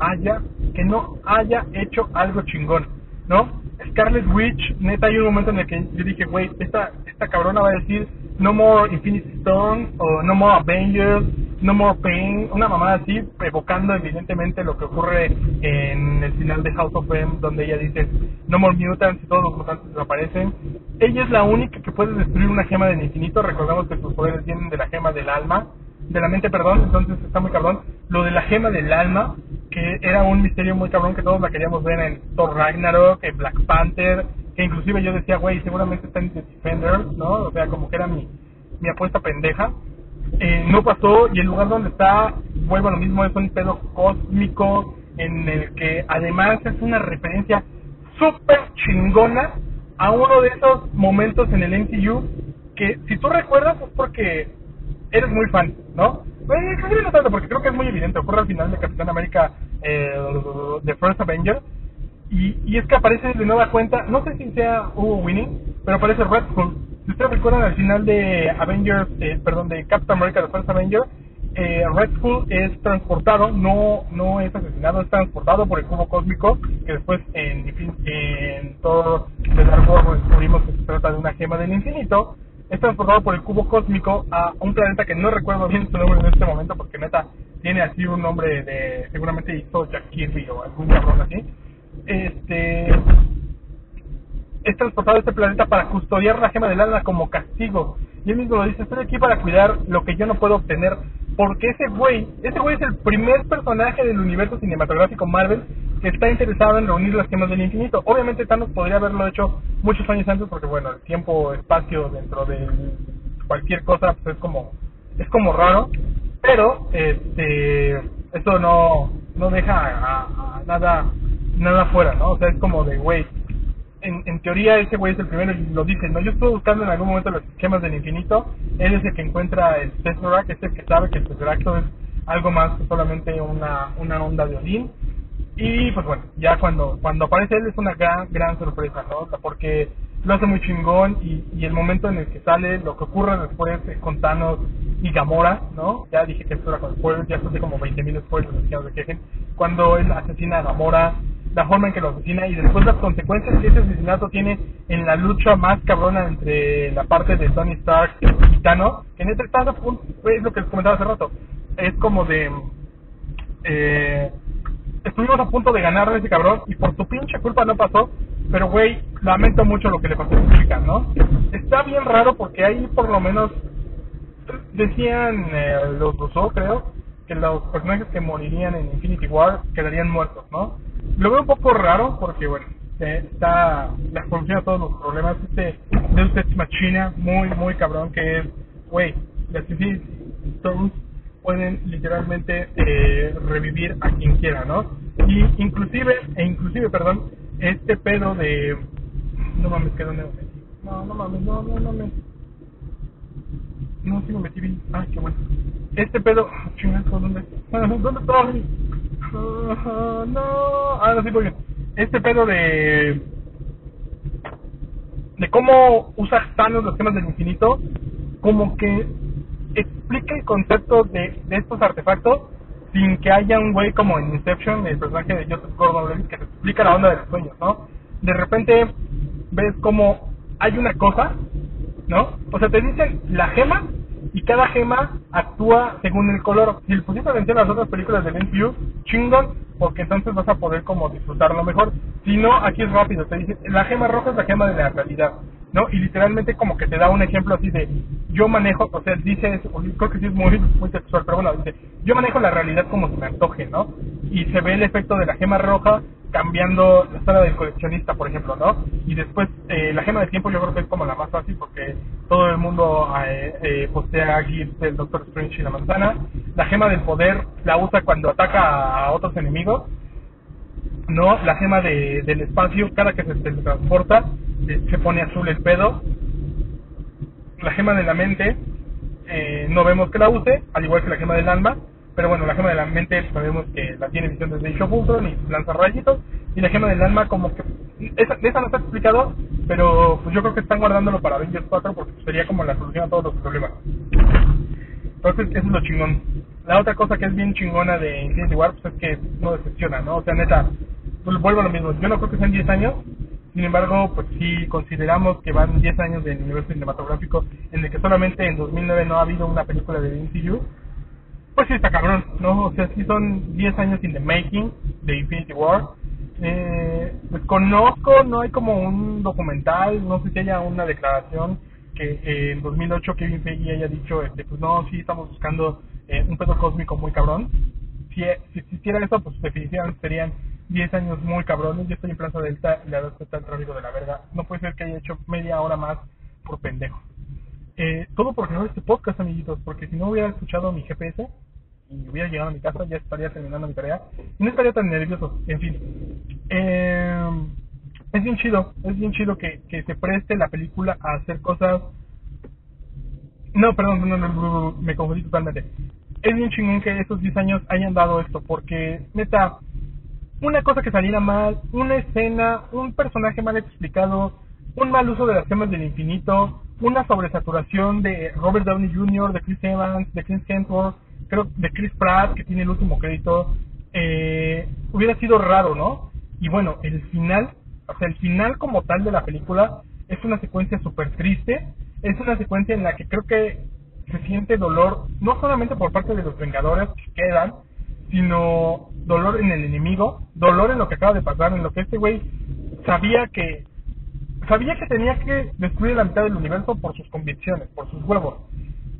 haya que no haya hecho algo chingón no Scarlet Witch neta hay un momento en el que yo dije güey esta esta cabrona va a decir no more Infinity Stone o no more Avengers no more Pain una mamada así evocando evidentemente lo que ocurre en el final de House of M donde ella dice no more mutants y todos los mutantes desaparecen. Ella es la única que puede destruir una gema del infinito recordamos que sus poderes vienen de la gema del alma de la mente, perdón, entonces está muy cabrón. Lo de la gema del alma, que era un misterio muy cabrón que todos la queríamos ver en Thor Ragnarok, en Black Panther, que inclusive yo decía, güey, seguramente está en The Defenders, ¿no? O sea, como que era mi, mi apuesta pendeja. Eh, no pasó y el lugar donde está, vuelvo a lo mismo, es un pedo cósmico en el que además es una referencia súper chingona a uno de esos momentos en el MCU que si tú recuerdas es porque eres muy fan, ¿no? Que no tanto, porque creo que es muy evidente. Ocurre al final de Capitán América, eh, The First Avenger. Y, y es que aparece de nueva cuenta, no sé si sea Hugo Winning, pero aparece Red Skull. Si ustedes recuerdan al final de Avengers, eh, perdón, de Captain America, The First Avenger, eh, Red Skull es transportado, no no es asesinado, es transportado por el cubo cósmico, que después en, en todo Dark World descubrimos que se trata de una gema del infinito, es transportado por el cubo cósmico a un planeta que no recuerdo bien su nombre en este momento, porque neta tiene así un nombre de, seguramente hizo Jack Kirby o algún cabrón así. Este, es transportado a este planeta para custodiar la gema del alma como castigo. Y él mismo lo dice, estoy aquí para cuidar lo que yo no puedo obtener. Porque ese güey, ese güey es el primer personaje del universo cinematográfico Marvel está interesado en reunir las gemas del infinito. Obviamente Thanos podría haberlo hecho muchos años antes porque bueno, el tiempo, espacio dentro de cualquier cosa pues, es como es como raro, pero este eso no no deja a- nada nada fuera, ¿no? O sea, es como de güey, en, en teoría ese güey es el primero y lo dice, ¿no? Yo estuve buscando en algún momento los esquemas del infinito, él es el que encuentra el Tesseract, es el que sabe que el Tesseract es algo más que solamente una, una onda de Odín. Y pues bueno, ya cuando cuando aparece él es una gran, gran sorpresa, ¿no? O sea, porque lo hace muy chingón y, el momento en el que sale, lo que ocurre después con Thanos y Gamora, ¿no? Ya dije que esto era con spoilers, ya puse como 20.000 spoilers, así que se quejen. Cuando él asesina a Gamora, la forma en que lo asesina y después las consecuencias que ese asesinato tiene en la lucha más cabrona entre la parte de Tony Stark y Thanos, que en este caso es lo que les comentaba hace rato, es como de... Eh, estuvimos a punto de ganarle a ese cabrón y por tu pinche culpa no pasó, pero güey, lamento mucho lo que le pasó a chica, ¿no? Está bien raro porque ahí por lo menos decían eh, los Rousseau, creo, que los personajes que morirían en Infinity War quedarían muertos, ¿no? Lo veo un poco raro porque, bueno, eh, está la solución a todos los problemas. Este Deus Ex Machina, muy, muy cabrón, que es, güey, le, asesi- Stones pueden literalmente eh, revivir a quien quiera, ¿no? Y inclusive, e inclusive, perdón, este pedo de... No mames, que dónde. No, no mames, no, no, me... No, sí me metí bien. Ah, qué bueno. Este pedo... Chingazo, ¿dónde? ¿Dónde estoy? Ah, no. Ah, no, sí, porque... Este pedo de... De cómo usa Thanos los temas del infinito, como que explica el concepto de, de estos artefactos sin que haya un güey como en Inception, el personaje de Joseph Gordon-Levitt, que te explica la onda de los sueños, ¿no? De repente ves como hay una cosa, ¿no? O sea, te dicen la gema y cada gema actúa según el color. Si le pusiste atención a las otras películas de MCU, chingón, porque entonces vas a poder como disfrutarlo mejor. Si no, aquí es rápido, te dice, la gema roja es la gema de la realidad, ¿no? Y literalmente como que te da un ejemplo así de, yo manejo, o sea, dice, creo que sí es muy, muy textual, pero bueno, dice, yo manejo la realidad como se me antoje, ¿no? Y se ve el efecto de la gema roja cambiando la sala del coleccionista, por ejemplo, ¿no? Y después eh, la gema de tiempo yo creo que es como la más fácil porque todo el mundo eh, eh, postea GIFs del Doctor Strange y la manzana. La gema del poder la usa cuando ataca a otros enemigos. No, la gema de, del espacio, cada que se teletransporta, eh, se pone azul el pedo. La gema de la mente, eh, no vemos que la use, al igual que la gema del alma, pero bueno, la gema de la mente sabemos que la tiene visión desde Ultron y lanza rayitos, y la gema del alma como que, esa, esa no está explicado, pero pues yo creo que están guardándolo para Avengers 4 porque sería como la solución a todos los problemas. Entonces, eso es lo chingón. La otra cosa que es bien chingona de Infinity War pues, es que no decepciona, ¿no? O sea, neta, pues vuelvo a lo mismo. Yo no creo que sean 10 años, sin embargo, pues sí consideramos que van 10 años del universo cinematográfico en el que solamente en 2009 no ha habido una película de MCU. Pues sí está cabrón, ¿no? O sea, sí son 10 años in the making de Infinity War. Eh, pues conozco, no hay como un documental, no sé si haya una declaración que eh, en 2008 Kevin Feige haya dicho, este, pues no, sí estamos buscando eh, un pedo cósmico muy cabrón. Si, si existiera eso, pues definitivamente serían 10 años muy cabrones. Yo estoy en Plaza Delta y la verdad está el tráfico de la verga. No puede ser que haya hecho media hora más por pendejo. Eh, todo por grabar este podcast, amiguitos, porque si no hubiera escuchado mi GPS y hubiera llegado a mi casa, ya estaría terminando mi tarea y no estaría tan nervioso. En fin, eh, es bien chido, es bien chido que, que se preste la película a hacer cosas. No, perdón, no, me confundí totalmente. Es bien chingón que estos 10 años hayan dado esto, porque neta, una cosa que saliera mal, una escena, un personaje mal explicado, un mal uso de las gemas del infinito, una sobresaturación de Robert Downey Jr., de Chris Evans, de Chris Hemsworth, creo de Chris Pratt, que tiene el último crédito, eh, hubiera sido raro, ¿no? Y bueno, el final, o sea, el final como tal de la película es una secuencia súper triste, es una secuencia en la que creo que se siente dolor, no solamente por parte de los Vengadores que quedan, sino dolor en el enemigo, dolor en lo que acaba de pasar, en lo que este güey sabía que sabía que tenía que destruir la mitad del universo por sus convicciones, por sus huevos,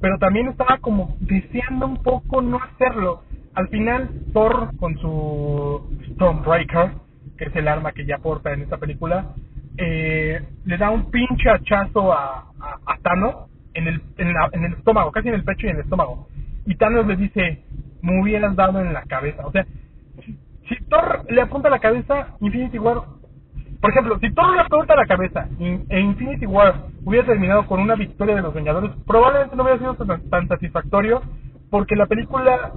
pero también estaba como deseando un poco no hacerlo. Al final, Thor con su Stormbreaker, que es el arma que ya porta en esta película, eh, le da un pinche hachazo a, a, Thanos en el, en, el estómago, casi en el pecho y en el estómago. Y Thanos le dice, me hubieras dado en la cabeza. O sea, si, Thor le apunta la cabeza, Infinity War, por ejemplo, si Thor le apunta a la cabeza e Infinity War hubiera terminado con una victoria de los Vengadores, probablemente no hubiera sido tan, tan satisfactorio porque la película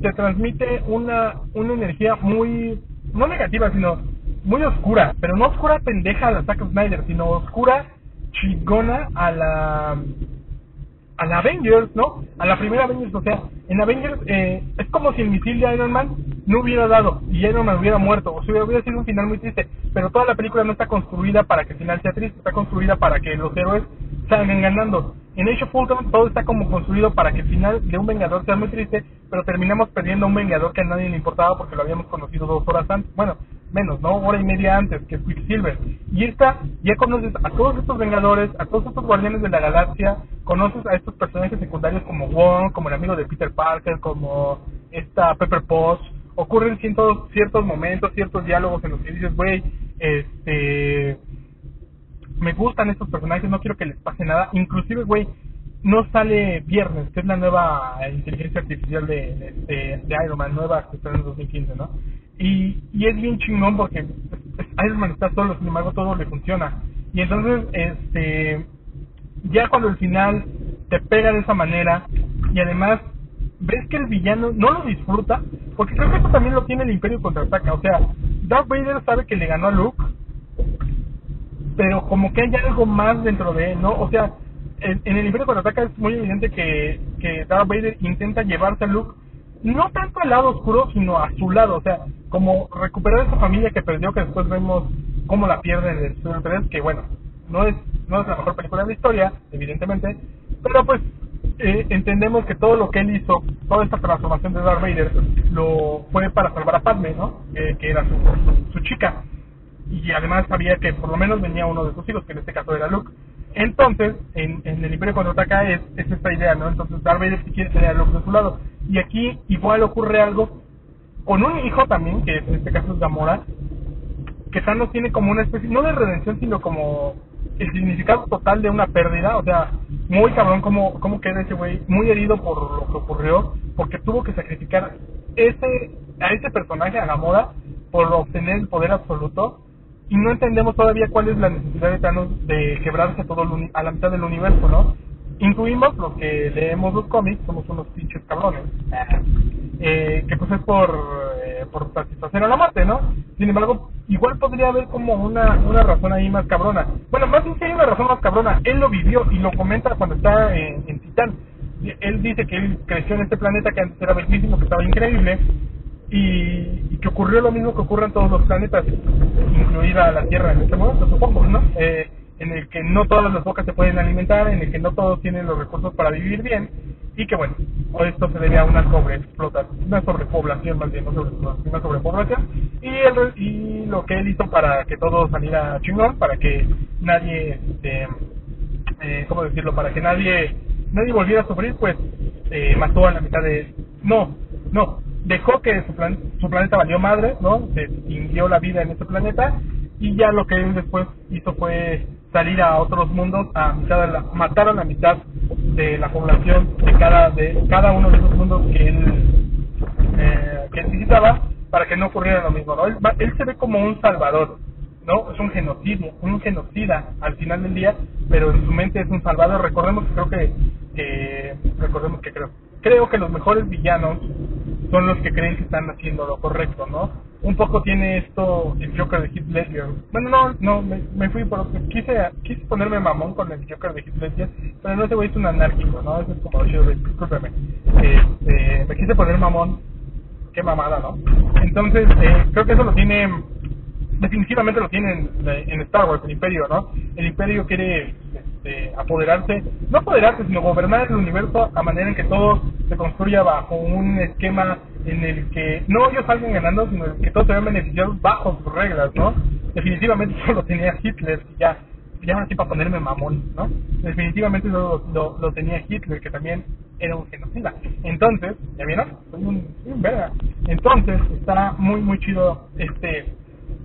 te transmite una, una energía muy, no negativa, sino muy oscura, pero no oscura pendeja a la Zack Snyder, sino oscura chingona a la a Avengers, ¿no? A la primera Avengers, o sea, en Avengers eh, es como si el misil de Iron Man no hubiera dado y Iron Man hubiera muerto, o sea, hubiera sido un final muy triste, pero toda la película no está construida para que el final sea triste, está construida para que los héroes salgan ganando. En Age of Ultron todo está como construido para que el final de un Vengador sea muy triste, pero terminamos perdiendo a un Vengador que a nadie le importaba porque lo habíamos conocido dos horas antes, bueno, menos, ¿no? Hora y media antes, que es Quicksilver. Y esta, ya conoces a todos estos Vengadores, a todos estos Guardianes de la Galaxia, conoces a estos personajes secundarios como Wong, como el amigo de Peter Parker, como esta Pepper Potts. Ocurren ciertos, ciertos momentos, ciertos diálogos en los que dices, güey, este... Me gustan estos personajes, no quiero que les pase nada. Inclusive, güey, no sale viernes, que es la nueva inteligencia artificial de, de, Iron Man, nueva que está en el 2015, ¿no? Y, y es bien chingón porque Iron Man está solo, sin embargo todo le funciona. Y entonces, este, ya cuando el final te pega de esa manera y además ves que el villano no lo disfruta, porque creo que eso también lo tiene el Imperio contraataca. O sea, Darth Vader sabe que le ganó a Luke, pero como que hay algo más dentro de él, ¿no? O sea, en, en el Imperio contraataca es muy evidente que, que Darth Vader intenta llevarse a Luke no tanto al lado oscuro, sino a su lado, o sea, como recuperar esa familia que perdió, que después vemos cómo la pierde en el Super 3, que bueno, no es, no es la mejor película de la historia, evidentemente, pero pues eh, entendemos que todo lo que él hizo, toda esta transformación de Darth Vader, lo fue para salvar a Padme, ¿no? Eh, que era su, su chica. Y además sabía que por lo menos venía uno de sus hijos, que en este caso era Luke. Entonces, en, el Imperio contraataca es, es esta idea, ¿no? Entonces Darth Vader sí quiere tener a Luke de su lado. Y aquí igual ocurre algo con un hijo también, que en este caso es Gamora, que Thanos tiene como una especie, no de redención, sino como el significado total de una pérdida, o sea, muy cabrón cómo, cómo queda ese güey, muy herido por lo que ocurrió, porque tuvo que sacrificar ese, a ese personaje, a Gamora, por obtener el poder absoluto, y no entendemos todavía cuál es la necesidad de Thanos de quebrarse todo el a la mitad del universo, ¿no? Intuimos los que leemos los cómics, somos unos pinches cabrones, eh, que pues es por, eh, por satisfacer a la muerte, ¿no? Sin embargo, igual podría haber como una, una razón ahí más cabrona. Bueno, más bien que hay una razón más cabrona, él lo vivió y lo comenta cuando está en, en Titán. Él dice que él creció en este planeta que antes era bellísimo, que estaba increíble, y, y que ocurrió lo mismo que ocurre en todos los planetas, incluida la Tierra en este momento, supongo, ¿no? Eh, en el que no todas las bocas se pueden alimentar, en el que no todos tienen los recursos para vivir bien, y que bueno, esto se debe a una sobreexplotación, una sobrepoblación más bien, no sobrepoblación, una sobrepoblación, y, el, y lo que él hizo para que todo saliera chingón, para que nadie, este, eh, ¿cómo decirlo? Para que nadie nadie volviera a sufrir, pues eh, mató a la mitad de... No, no, dejó que su, plan, su planeta valió madre, ¿no? Se extinguió la vida en ese planeta y ya lo que él después hizo fue salir a otros mundos a mitad de la, matar a la mitad de la población de cada de cada uno de esos mundos que él eh, que él visitaba para que no ocurriera lo mismo, ¿no? Él, él se ve como un salvador, ¿no? Es un genocidio, un genocida al final del día, pero en su mente es un salvador. Recordemos que creo que, que recordemos que creo, creo que los mejores villanos son los que creen que están haciendo lo correcto, ¿no? Un poco tiene esto el Joker de Heath Ledger. Bueno, no, no, me, me fui por. Quise, quise ponerme mamón con el Joker de Heath Ledger, pero no, ese güey es un anárquico, ¿no? Eso es como chido, discúlpeme. Este, me quise poner mamón qué mamada, ¿no? Entonces, eh, creo que eso lo tiene, definitivamente lo tiene en, en Star Wars, el Imperio, ¿no? El Imperio quiere este, apoderarse, no apoderarse, sino gobernar el universo a manera en que todo se construya bajo un esquema en el que no ellos salgan ganando, sino que todos se vean beneficiados bajo sus reglas, ¿no? Definitivamente eso lo tenía Hitler, ya ya ahora sí para ponerme mamón, ¿no? Definitivamente lo, lo, lo tenía Hitler, que también era un genocida. Entonces, ¿ya vieron? Soy un, un verga. Entonces, está muy, muy chido este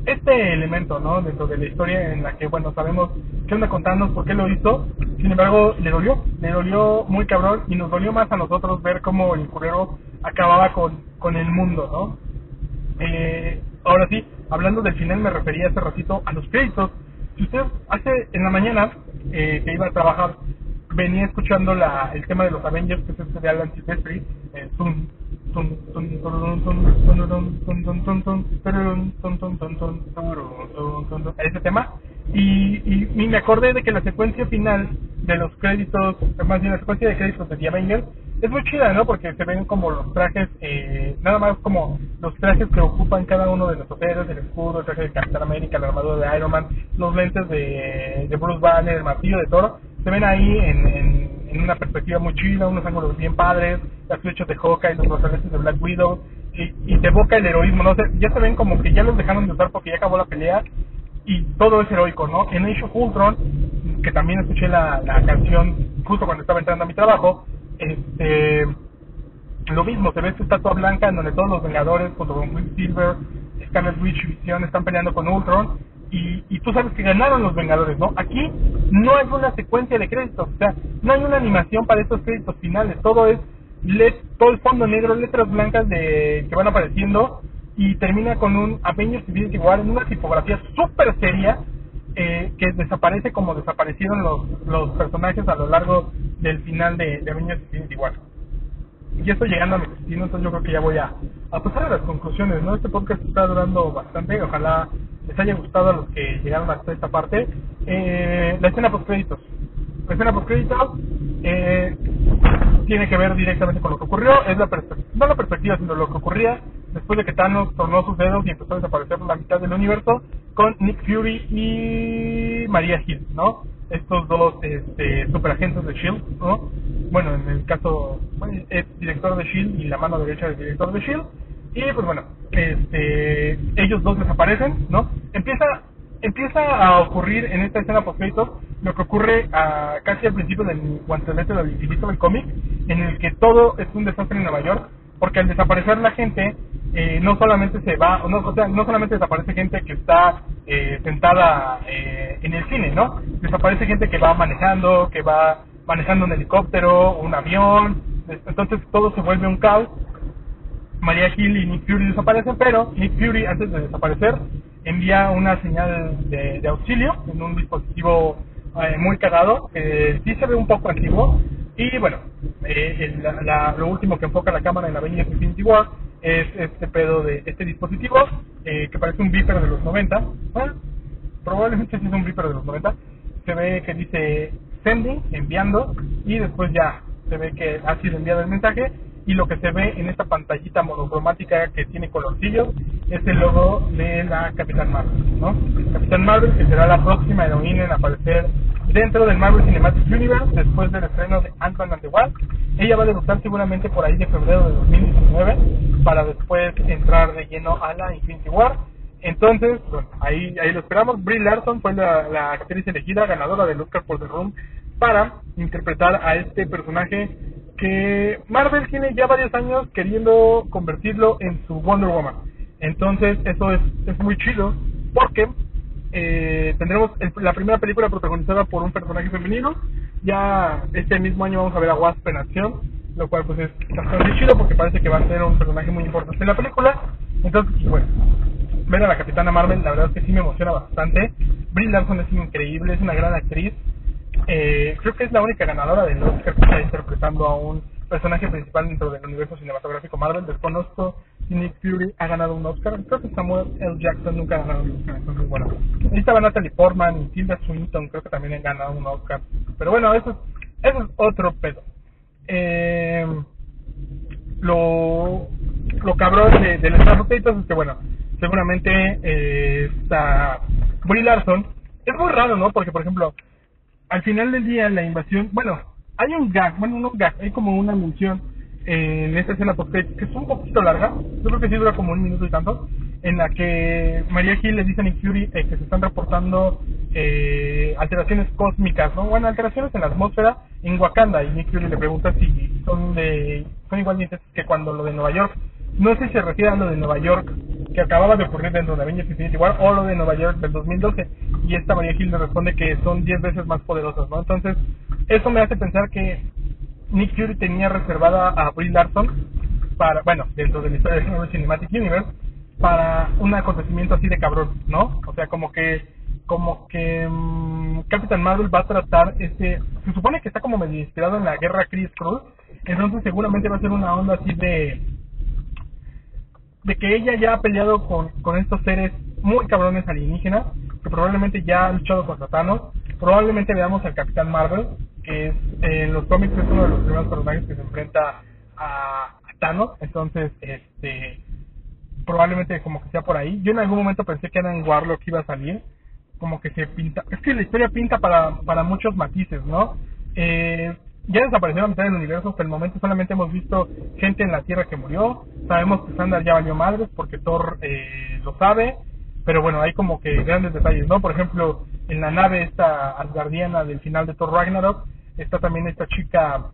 este elemento, ¿no? Dentro de la historia en la que, bueno, sabemos qué onda contarnos, por qué lo hizo. Sin embargo, le dolió, le dolió muy cabrón y nos dolió más a nosotros ver cómo el curero acababa con, con el mundo, ¿no? Eh, ahora sí, hablando del final, me refería hace ratito a los créditos. Si usted hace en la mañana eh, que iba a trabajar, venía escuchando la, el tema de los Avengers, que es este de Alan Silvestri, eh, tum, ese tema. Y, y, y me acordé de que la secuencia final de los créditos, más bien la secuencia de créditos de The Avengers, es muy chida, ¿no? Porque se ven como los trajes, eh, nada más como los trajes que ocupan cada uno de los héroes, el escudo, el traje de Capitán América, la armadura de Iron Man, los lentes de, de Bruce Banner, el martillo de Toro, se ven ahí en, en, en una perspectiva muy chida, unos ángulos bien padres, las flechas de Hawkeye, los brazaletes de Black Widow, y, y te evoca el heroísmo, ¿no? O ya se ven como que ya los dejaron de usar porque ya acabó la pelea, y todo es heroico, ¿no? En Age of Ultron, que también escuché la, la canción justo cuando estaba entrando a mi trabajo, este lo mismo, se ve esta estatua blanca en donde todos los Vengadores, junto con Quicksilver, Scarlet Witch y Vision están peleando con Ultron, y, y tú sabes que ganaron los Vengadores, ¿no? Aquí no hay una secuencia de créditos, o sea, no hay una animación para estos créditos finales, todo es let, todo el fondo negro, letras blancas de que van apareciendo y termina con un Avengers Infinity War en una tipografía súper seria eh, que desaparece como desaparecieron los, los personajes a lo largo del final de, de Avengers Infinity War. Y esto llegando a mi destino, entonces yo creo que ya voy a, a pasar a las conclusiones, ¿no? Este podcast está durando bastante, ojalá les haya gustado a los que llegaron hasta esta parte. Eh, la escena post créditos. La escena post créditos eh, tiene que ver directamente con lo que ocurrió, es la no la perspectiva, sino lo que ocurría después de que Thanos tornó sus dedos y empezó a desaparecer la mitad del universo con Nick Fury y Maria Hill, ¿no? Estos dos este, superagentes de Shield, ¿no? Bueno, en el caso, bueno, es director de Shield y la mano derecha del director de Shield. Y pues bueno, este, ellos dos desaparecen, ¿no? Empieza empieza a ocurrir en esta escena post lo que ocurre a, casi al principio del guantelete del infinito del cómic, en el que todo es un desastre en Nueva York, porque al desaparecer la gente, eh, no solamente se va, no, o sea, no solamente desaparece gente que está eh, sentada eh, en el cine, ¿no? Desaparece gente que va manejando, que va manejando un helicóptero, un avión, entonces todo se vuelve un caos. María Hill y Nick Fury desaparecen, pero Nick Fury antes de desaparecer envía una señal de, auxilio en un dispositivo eh, muy cagado, que sí se ve un poco antiguo, y bueno, eh, el- la- la- lo último que enfoca la cámara en la Avengers Infinity War es este pedo de este dispositivo, eh, que parece un Viper de los 90, bueno, probablemente sí es un Viper de los 90, se ve que dice sending, enviando, y después ya se ve que ha sido enviado el mensaje, y lo que se ve en esta pantallita monocromática que tiene colorcillos es el logo de la Capitán Marvel, ¿no? Capitán Marvel, que será la próxima heroína en aparecer dentro del Marvel Cinematic Universe después del estreno de Ant-Man and the Wasp. Ella va a debutar seguramente por ahí de febrero de 2019 para después entrar de lleno a la Infinity War. Entonces, bueno, ahí, ahí lo esperamos. Brie Larson fue la, la actriz elegida, ganadora del Oscar por The Room, para interpretar a este personaje que Marvel tiene ya varios años queriendo convertirlo en su Wonder Woman. Entonces, eso es, es muy chido porque eh, tendremos el- la primera película protagonizada por un personaje femenino. Ya este mismo año vamos a ver a Wasp en acción, lo cual pues es bastante chido porque parece que va a ser un personaje muy importante en la película. Entonces, pues, bueno, ver a la Capitana Marvel, la verdad es que sí me emociona bastante. Brie Larson es increíble, es una gran actriz. Eh, creo que es la única ganadora del Oscar que está interpretando a un personaje principal dentro del universo cinematográfico Marvel. Desconozco Nick Fury ha ganado un Oscar. Creo que Samuel L. Jackson nunca ha ganado un Oscar. Entonces, bueno, ahí estaba Natalie Portman y Tilda Swinton, creo que también han ganado un Oscar. Pero bueno, eso es, eso es otro pedo. Eh, lo, lo cabrón de, de Potatos es que, bueno, seguramente eh, esta Brie Larson es muy raro, ¿no? Porque, por ejemplo, al final del día la invasión, bueno, hay un gag, bueno, no un gag, hay como una mención en esta escena post que es un poquito larga, yo creo que sí dura como un minuto y tanto, en la que María Gil le dice a Nick Fury eh, que se están reportando eh, alteraciones cósmicas, ¿no? Bueno, alteraciones en la atmósfera en Wakanda y Nick Fury le pregunta si son de son igual que cuando lo de Nueva York. No sé si se refiere a lo de Nueva York que acababa de ocurrir dentro de Avengers Infinity War o lo de Nueva York del 2012 y esta María Gil le responde que son 10 veces más poderosas, ¿no? Entonces, eso me hace pensar que Nick Fury tenía reservada a Brie Larson para, bueno, dentro de la historia Marvel Cinematic Universe, para un acontecimiento así de cabrón, ¿no? O sea, como que, como que mm, Captain Marvel va a tratar este, se supone que está como medio inspirado en la guerra Chris Cruz, entonces seguramente va a ser una onda así de, de que ella ya ha peleado con, con estos seres muy cabrones alienígenas, que probablemente ya ha luchado contra Thanos, probablemente veamos al Capitán Marvel, que es en los cómics es uno de los primeros personajes que se enfrenta a, a Thanos, entonces este probablemente como que sea por ahí. Yo en algún momento pensé que Adam Warlock iba a salir, como que se pinta, es que la historia pinta para, para muchos matices, ¿no? Eh, ya desapareció la mitad del universo, hasta el momento solamente hemos visto gente en la Tierra que murió, sabemos que Sandar ya valió madres porque Thor eh, lo sabe, pero bueno, hay como que grandes detalles, ¿no? Por ejemplo, en la nave esta asgardiana del final de Thor Ragnarok, está también esta chica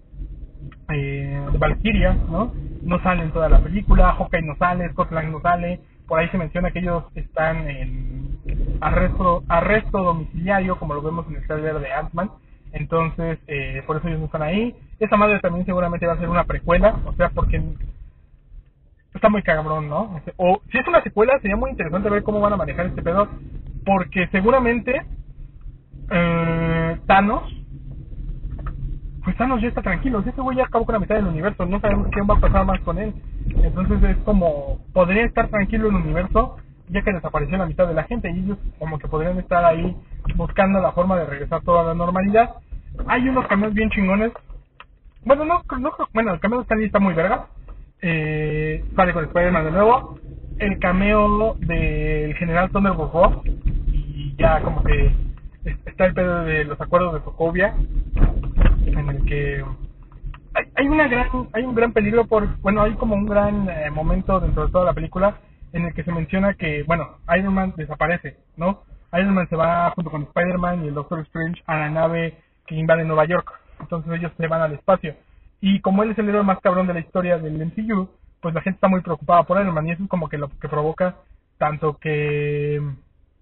eh, Valkyria, ¿no? No sale en toda la película, Hawkeye no sale, Scott Lang no sale, por ahí se menciona que ellos están en arresto, arresto domiciliario, como lo vemos en el trailer de Ant-Man. Entonces, eh, por eso ellos no están ahí. Esa madre también seguramente va a ser una precuela, o sea, porque está muy cabrón, ¿no? O si es una secuela, sería muy interesante ver cómo van a manejar este pedo, porque seguramente eh, Thanos, pues Thanos ya está tranquilo, ese güey ya acabó con la mitad del universo, no sabemos qué va a pasar más con él. Entonces es como, podría estar tranquilo el universo, ya que desapareció la mitad de la gente, y ellos como que podrían estar ahí buscando la forma de regresar toda la normalidad. Hay unos cameos bien chingones. Bueno, no, no bueno, el cameo de está muy verga. Eh, sale con Spider-Man de nuevo. El cameo del general Thunderbolt Ross. Y ya como que está el pedo de los acuerdos de Sokovia. En el que hay, hay una gran hay un gran peligro por bueno hay como un gran eh, momento dentro de toda la película en el que se menciona que bueno Iron Man desaparece no Iron Man se va junto con Spider-Man y el Doctor Strange a la nave que invade Nueva York. Entonces ellos se van al espacio. Y como él es el héroe más cabrón de la historia del MCU pues la gente está muy preocupada por Iron Man y eso es como que lo que provoca tanto que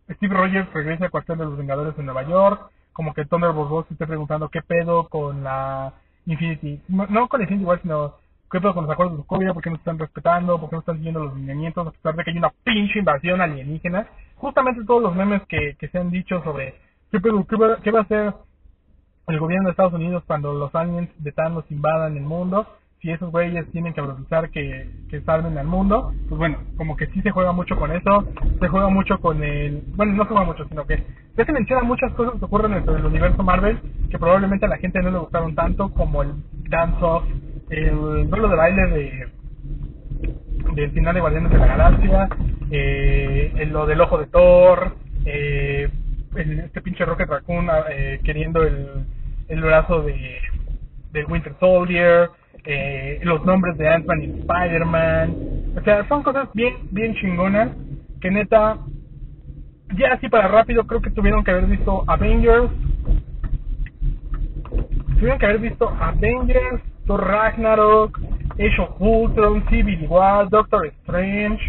Steve Rogers regresa al cuartel de los Vengadores en Nueva York como que Thunderbolt Ross esté preguntando qué pedo con la Infinity, no con Infinity War, sino qué pedo con los acuerdos de Sokovia, por qué no están respetando, por qué no están siguiendo los lineamientos, a pesar de que hay una pinche invasión alienígena. Justamente todos los memes que, se han dicho sobre qué pedo, qué va, qué va a hacer el gobierno de Estados Unidos cuando los aliens de Thanos invadan el mundo, si esos güeyes tienen que aprovechar que, que salven al mundo, pues bueno, como que sí se juega mucho con eso, se juega mucho con el, bueno, no se juega mucho, sino que ya se mencionan muchas cosas que ocurren dentro del universo Marvel que probablemente a la gente no le gustaron tanto, como el dance off, el duelo de baile de del final de Guardianes de la Galaxia, eh, lo del ojo de Thor, eh, el- este pinche Rocket Raccoon eh, queriendo el, el brazo de del Winter Soldier, eh, los nombres de Ant-Man y Spider-Man. O sea, son cosas bien, bien chingonas que neta, ya así para rápido, creo que tuvieron que haber visto Avengers. Tuvieron que haber visto Avengers, Thor Ragnarok, Age of Ultron, Civil War, Doctor Strange.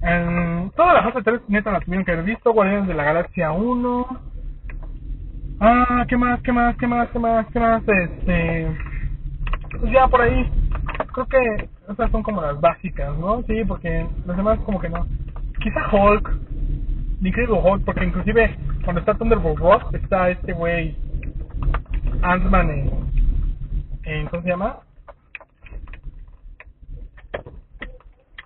em, toda la fase 3 neta la tuvieron que haber visto, Guardianes de la Galaxia 1. Ah, ¿qué más, qué más, qué más, qué más, qué más? Este, pues ya por ahí, creo que esas son como las básicas, ¿no? Sí, porque las demás como que no. Quizá Hulk, The Incredible Hulk, porque inclusive cuando está Thunderbolt Ross está este güey Ant-Man en, en, ¿cómo se llama?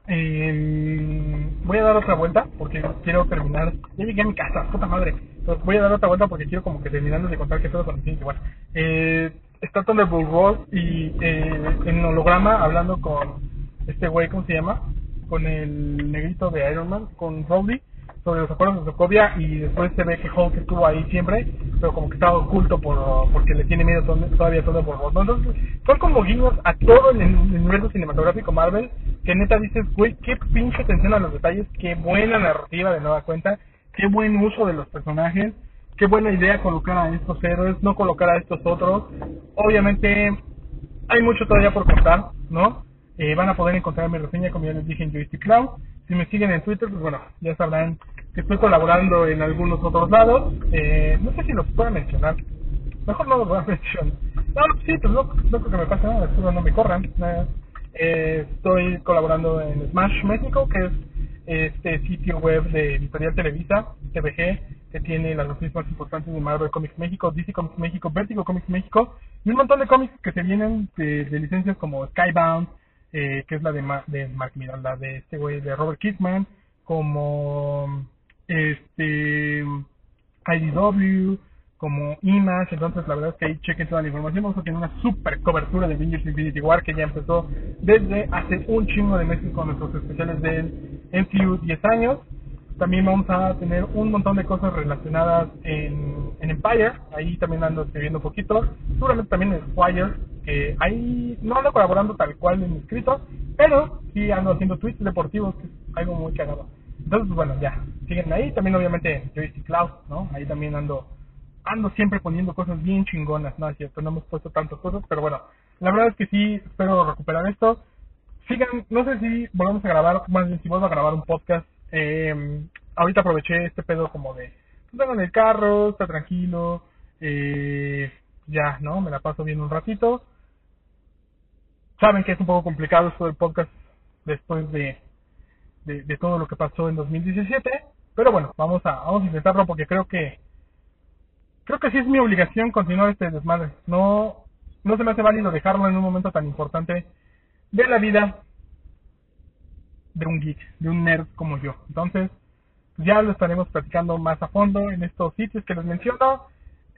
Eh, voy a dar otra vuelta porque quiero terminar. Ya llegué a mi casa, puta madre. Entonces voy a dar otra vuelta porque quiero como que terminando de contar qué pedo con Infinity War. Eh, está Thunderbolt Ross y eh, en holograma hablando con este güey, ¿cómo se llama? Con el negrito de Iron Man, con Rowdy, sobre los acuerdos de Sokovia y después se ve que Hulk estuvo ahí siempre, pero como que estaba oculto por porque le tiene miedo to- todavía Thunderbolt Ross. ¿no? Entonces son como guiños a todo el, el universo cinematográfico Marvel que neta dices, güey, qué pinche atención a los detalles, qué buena narrativa de nueva cuenta, qué buen uso de los personajes, qué buena idea colocar a estos héroes, no colocar a estos otros. Obviamente hay mucho todavía por contar, ¿no? Eh, van a poder encontrar mi reseña, como ya les dije, en Joystick Cloud. Si me siguen en Twitter, pues bueno, ya sabrán que estoy colaborando en algunos otros lados. Eh, no sé si los puedo mencionar. Mejor no los voy a mencionar. No, sí, pues no, no que me pase nada, no me corran. nada. Eh, estoy colaborando en Smash México, que es este sitio web de Editorial Televisa, TVG, que tiene las noticias más importantes de Marvel Comics México, DC Comics México, Vertigo Comics México, y un montón de cómics que se vienen de licencias como Skybound, eh, que es la de, Ma- de Mark Millar, la de este güey, de Robert Kidman, como este IDW, como Image, entonces la verdad es que ahí chequen toda la información, vamos a tener una super cobertura de Avengers Infinity War que ya empezó desde hace un chingo de meses con nuestros especiales del MCU 10 años, también vamos a tener un montón de cosas relacionadas en, en Empire, ahí también ando escribiendo un poquito, seguramente también en Squire, que ahí no ando colaborando tal cual en escritos, pero sí ando haciendo tweets deportivos, que es algo muy cagado. Entonces, pues, bueno, ya, siguen ahí, también obviamente en Joystick Cloud, ¿no? Ahí también ando ando siempre poniendo cosas bien chingonas, ¿no? Es cierto, no hemos puesto tantas cosas, pero bueno, la verdad es que sí, espero recuperar esto. Sigan, no sé si volvamos a grabar, más bien si vuelvo a grabar un podcast Eh, ahorita aproveché este pedo como de, pues vengo en el carro, está tranquilo, eh, ya, ¿no? Me la paso bien un ratito. Saben que es un poco complicado esto del podcast después de, de, de todo lo que pasó en 2017, pero bueno, vamos a, vamos a intentarlo porque creo que creo que sí es mi obligación continuar este desmadre. No, no se me hace válido dejarlo en un momento tan importante de la vida de un geek, de un nerd como yo. Entonces, ya lo estaremos platicando más a fondo en estos sitios que les menciono.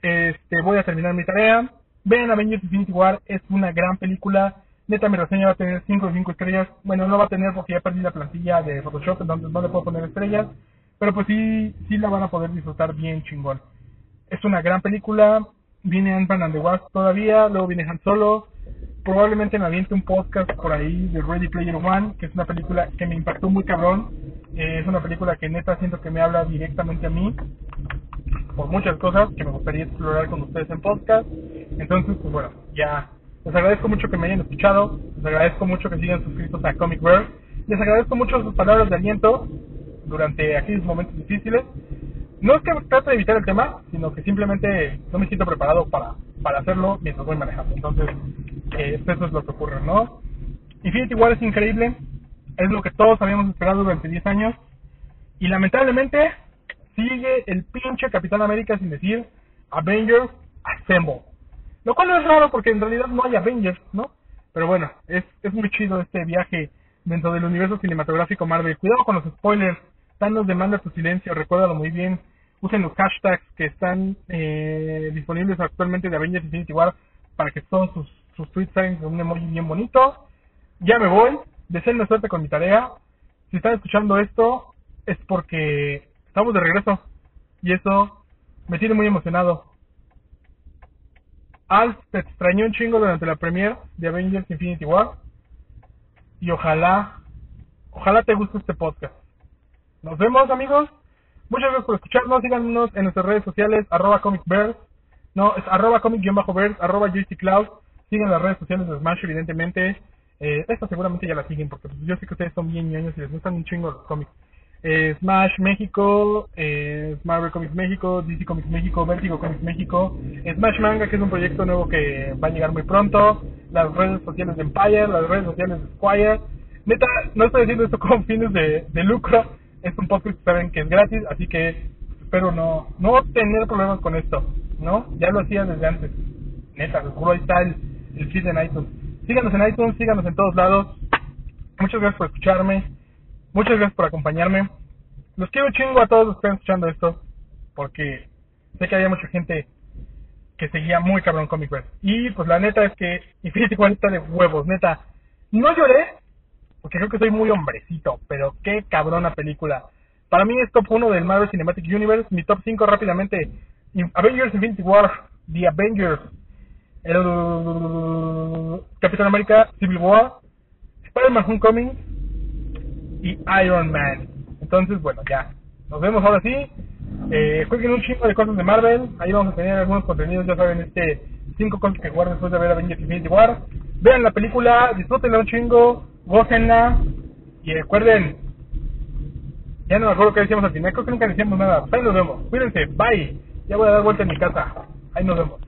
Este, voy a terminar mi tarea. Vean Avengers Infinity War, es una gran película. Neta, mi reseña va a tener 5 de 5 estrellas. Bueno, no va a tener porque ya perdí la plantilla de Photoshop, entonces no le puedo poner estrellas. Pero pues sí, sí la van a poder disfrutar bien chingón. Es una gran película. Viene Ant-Man and the todavía, luego viene Han Solo. Probablemente me aviente un podcast por ahí de Ready Player One, que es una película que me impactó muy cabrón. Eh, es una película que neta siento que me habla directamente a mí por muchas cosas que me gustaría explorar con ustedes en podcast. Entonces, pues bueno, ya les agradezco mucho que me hayan escuchado, les agradezco mucho que sigan suscritos a Comic World, les agradezco mucho sus palabras de aliento durante aquellos momentos difíciles. No es que trate de evitar el tema, sino que simplemente no me siento preparado para, para hacerlo mientras voy manejando. Entonces, eh, eso es lo que ocurre, ¿no? Infinity War es increíble, es lo que todos habíamos esperado durante 10 años, y lamentablemente sigue el pinche Capitán América sin decir Avengers Assemble. Lo cual no es raro porque en realidad no hay Avengers, ¿no? Pero bueno, es, es muy chido este viaje dentro del universo cinematográfico Marvel. Cuidado con los spoilers. Thanos demanda tu silencio, recuérdalo muy bien. Usen los hashtags que están eh, disponibles actualmente de Avengers Infinity War para que todos sus, sus tweets salgan con un emoji bien bonito. Ya me voy. Deseenme suerte con mi tarea. Si están escuchando esto, es porque estamos de regreso. Y eso me tiene muy emocionado. Alf, te extrañó un chingo durante la premiere de Avengers Infinity War. Y ojalá, ojalá te guste este podcast. Nos vemos, amigos. Muchas gracias por escucharnos. Síganos en nuestras redes sociales, arroba comicbears. No, es arroba comic-bears, arroba Cloud. Sigan las redes sociales de Smash, evidentemente. Eh, esta seguramente ya la siguen, porque pues, yo sé que ustedes son bien ñoños y les gustan un chingo los cómics. Eh, Smash México, eh, Marvel Comics México, DC Comics México, Vertigo Comics México, Smash Manga, que es un proyecto nuevo que va a llegar muy pronto, las redes sociales de Empire, las redes sociales de Squire. Neta, no estoy haciendo esto con fines de lucro, es un podcast que saben que es gratis, así que espero no, no tener problemas con esto, ¿no? Ya lo hacía desde antes. Neta, seguro ahí está el, el feed en iTunes. Síganos en iTunes, síganos en todos lados. Muchas gracias por escucharme. Muchas gracias por acompañarme. Los quiero chingo a todos los que están escuchando esto, porque sé que había mucha gente que seguía muy cabrón Comic. Y pues la neta es que Infinity War está de huevos, neta. No lloré, porque creo que soy muy hombrecito, pero qué cabrona película. Para mí es top 1 del Marvel Cinematic Universe, mi top 5 rápidamente. Avengers Infinity War, The Avengers, el Capitán América Civil War, Spider-Man Homecoming y Iron Man. Entonces, bueno, ya. Nos vemos ahora sí. Eh, jueguen un chingo de cosas de Marvel. Ahí vamos a tener algunos contenidos, ya saben, este cinco cosas que jugar después de ver Avengers Infinity War. Vean la película, disfrútenla un chingo, gócenla y recuerden, ya no me acuerdo qué decíamos al final, creo que nunca decíamos nada. Ahí nos vemos, cuídense, bye. Ya voy a dar vuelta en mi casa. Ahí nos vemos.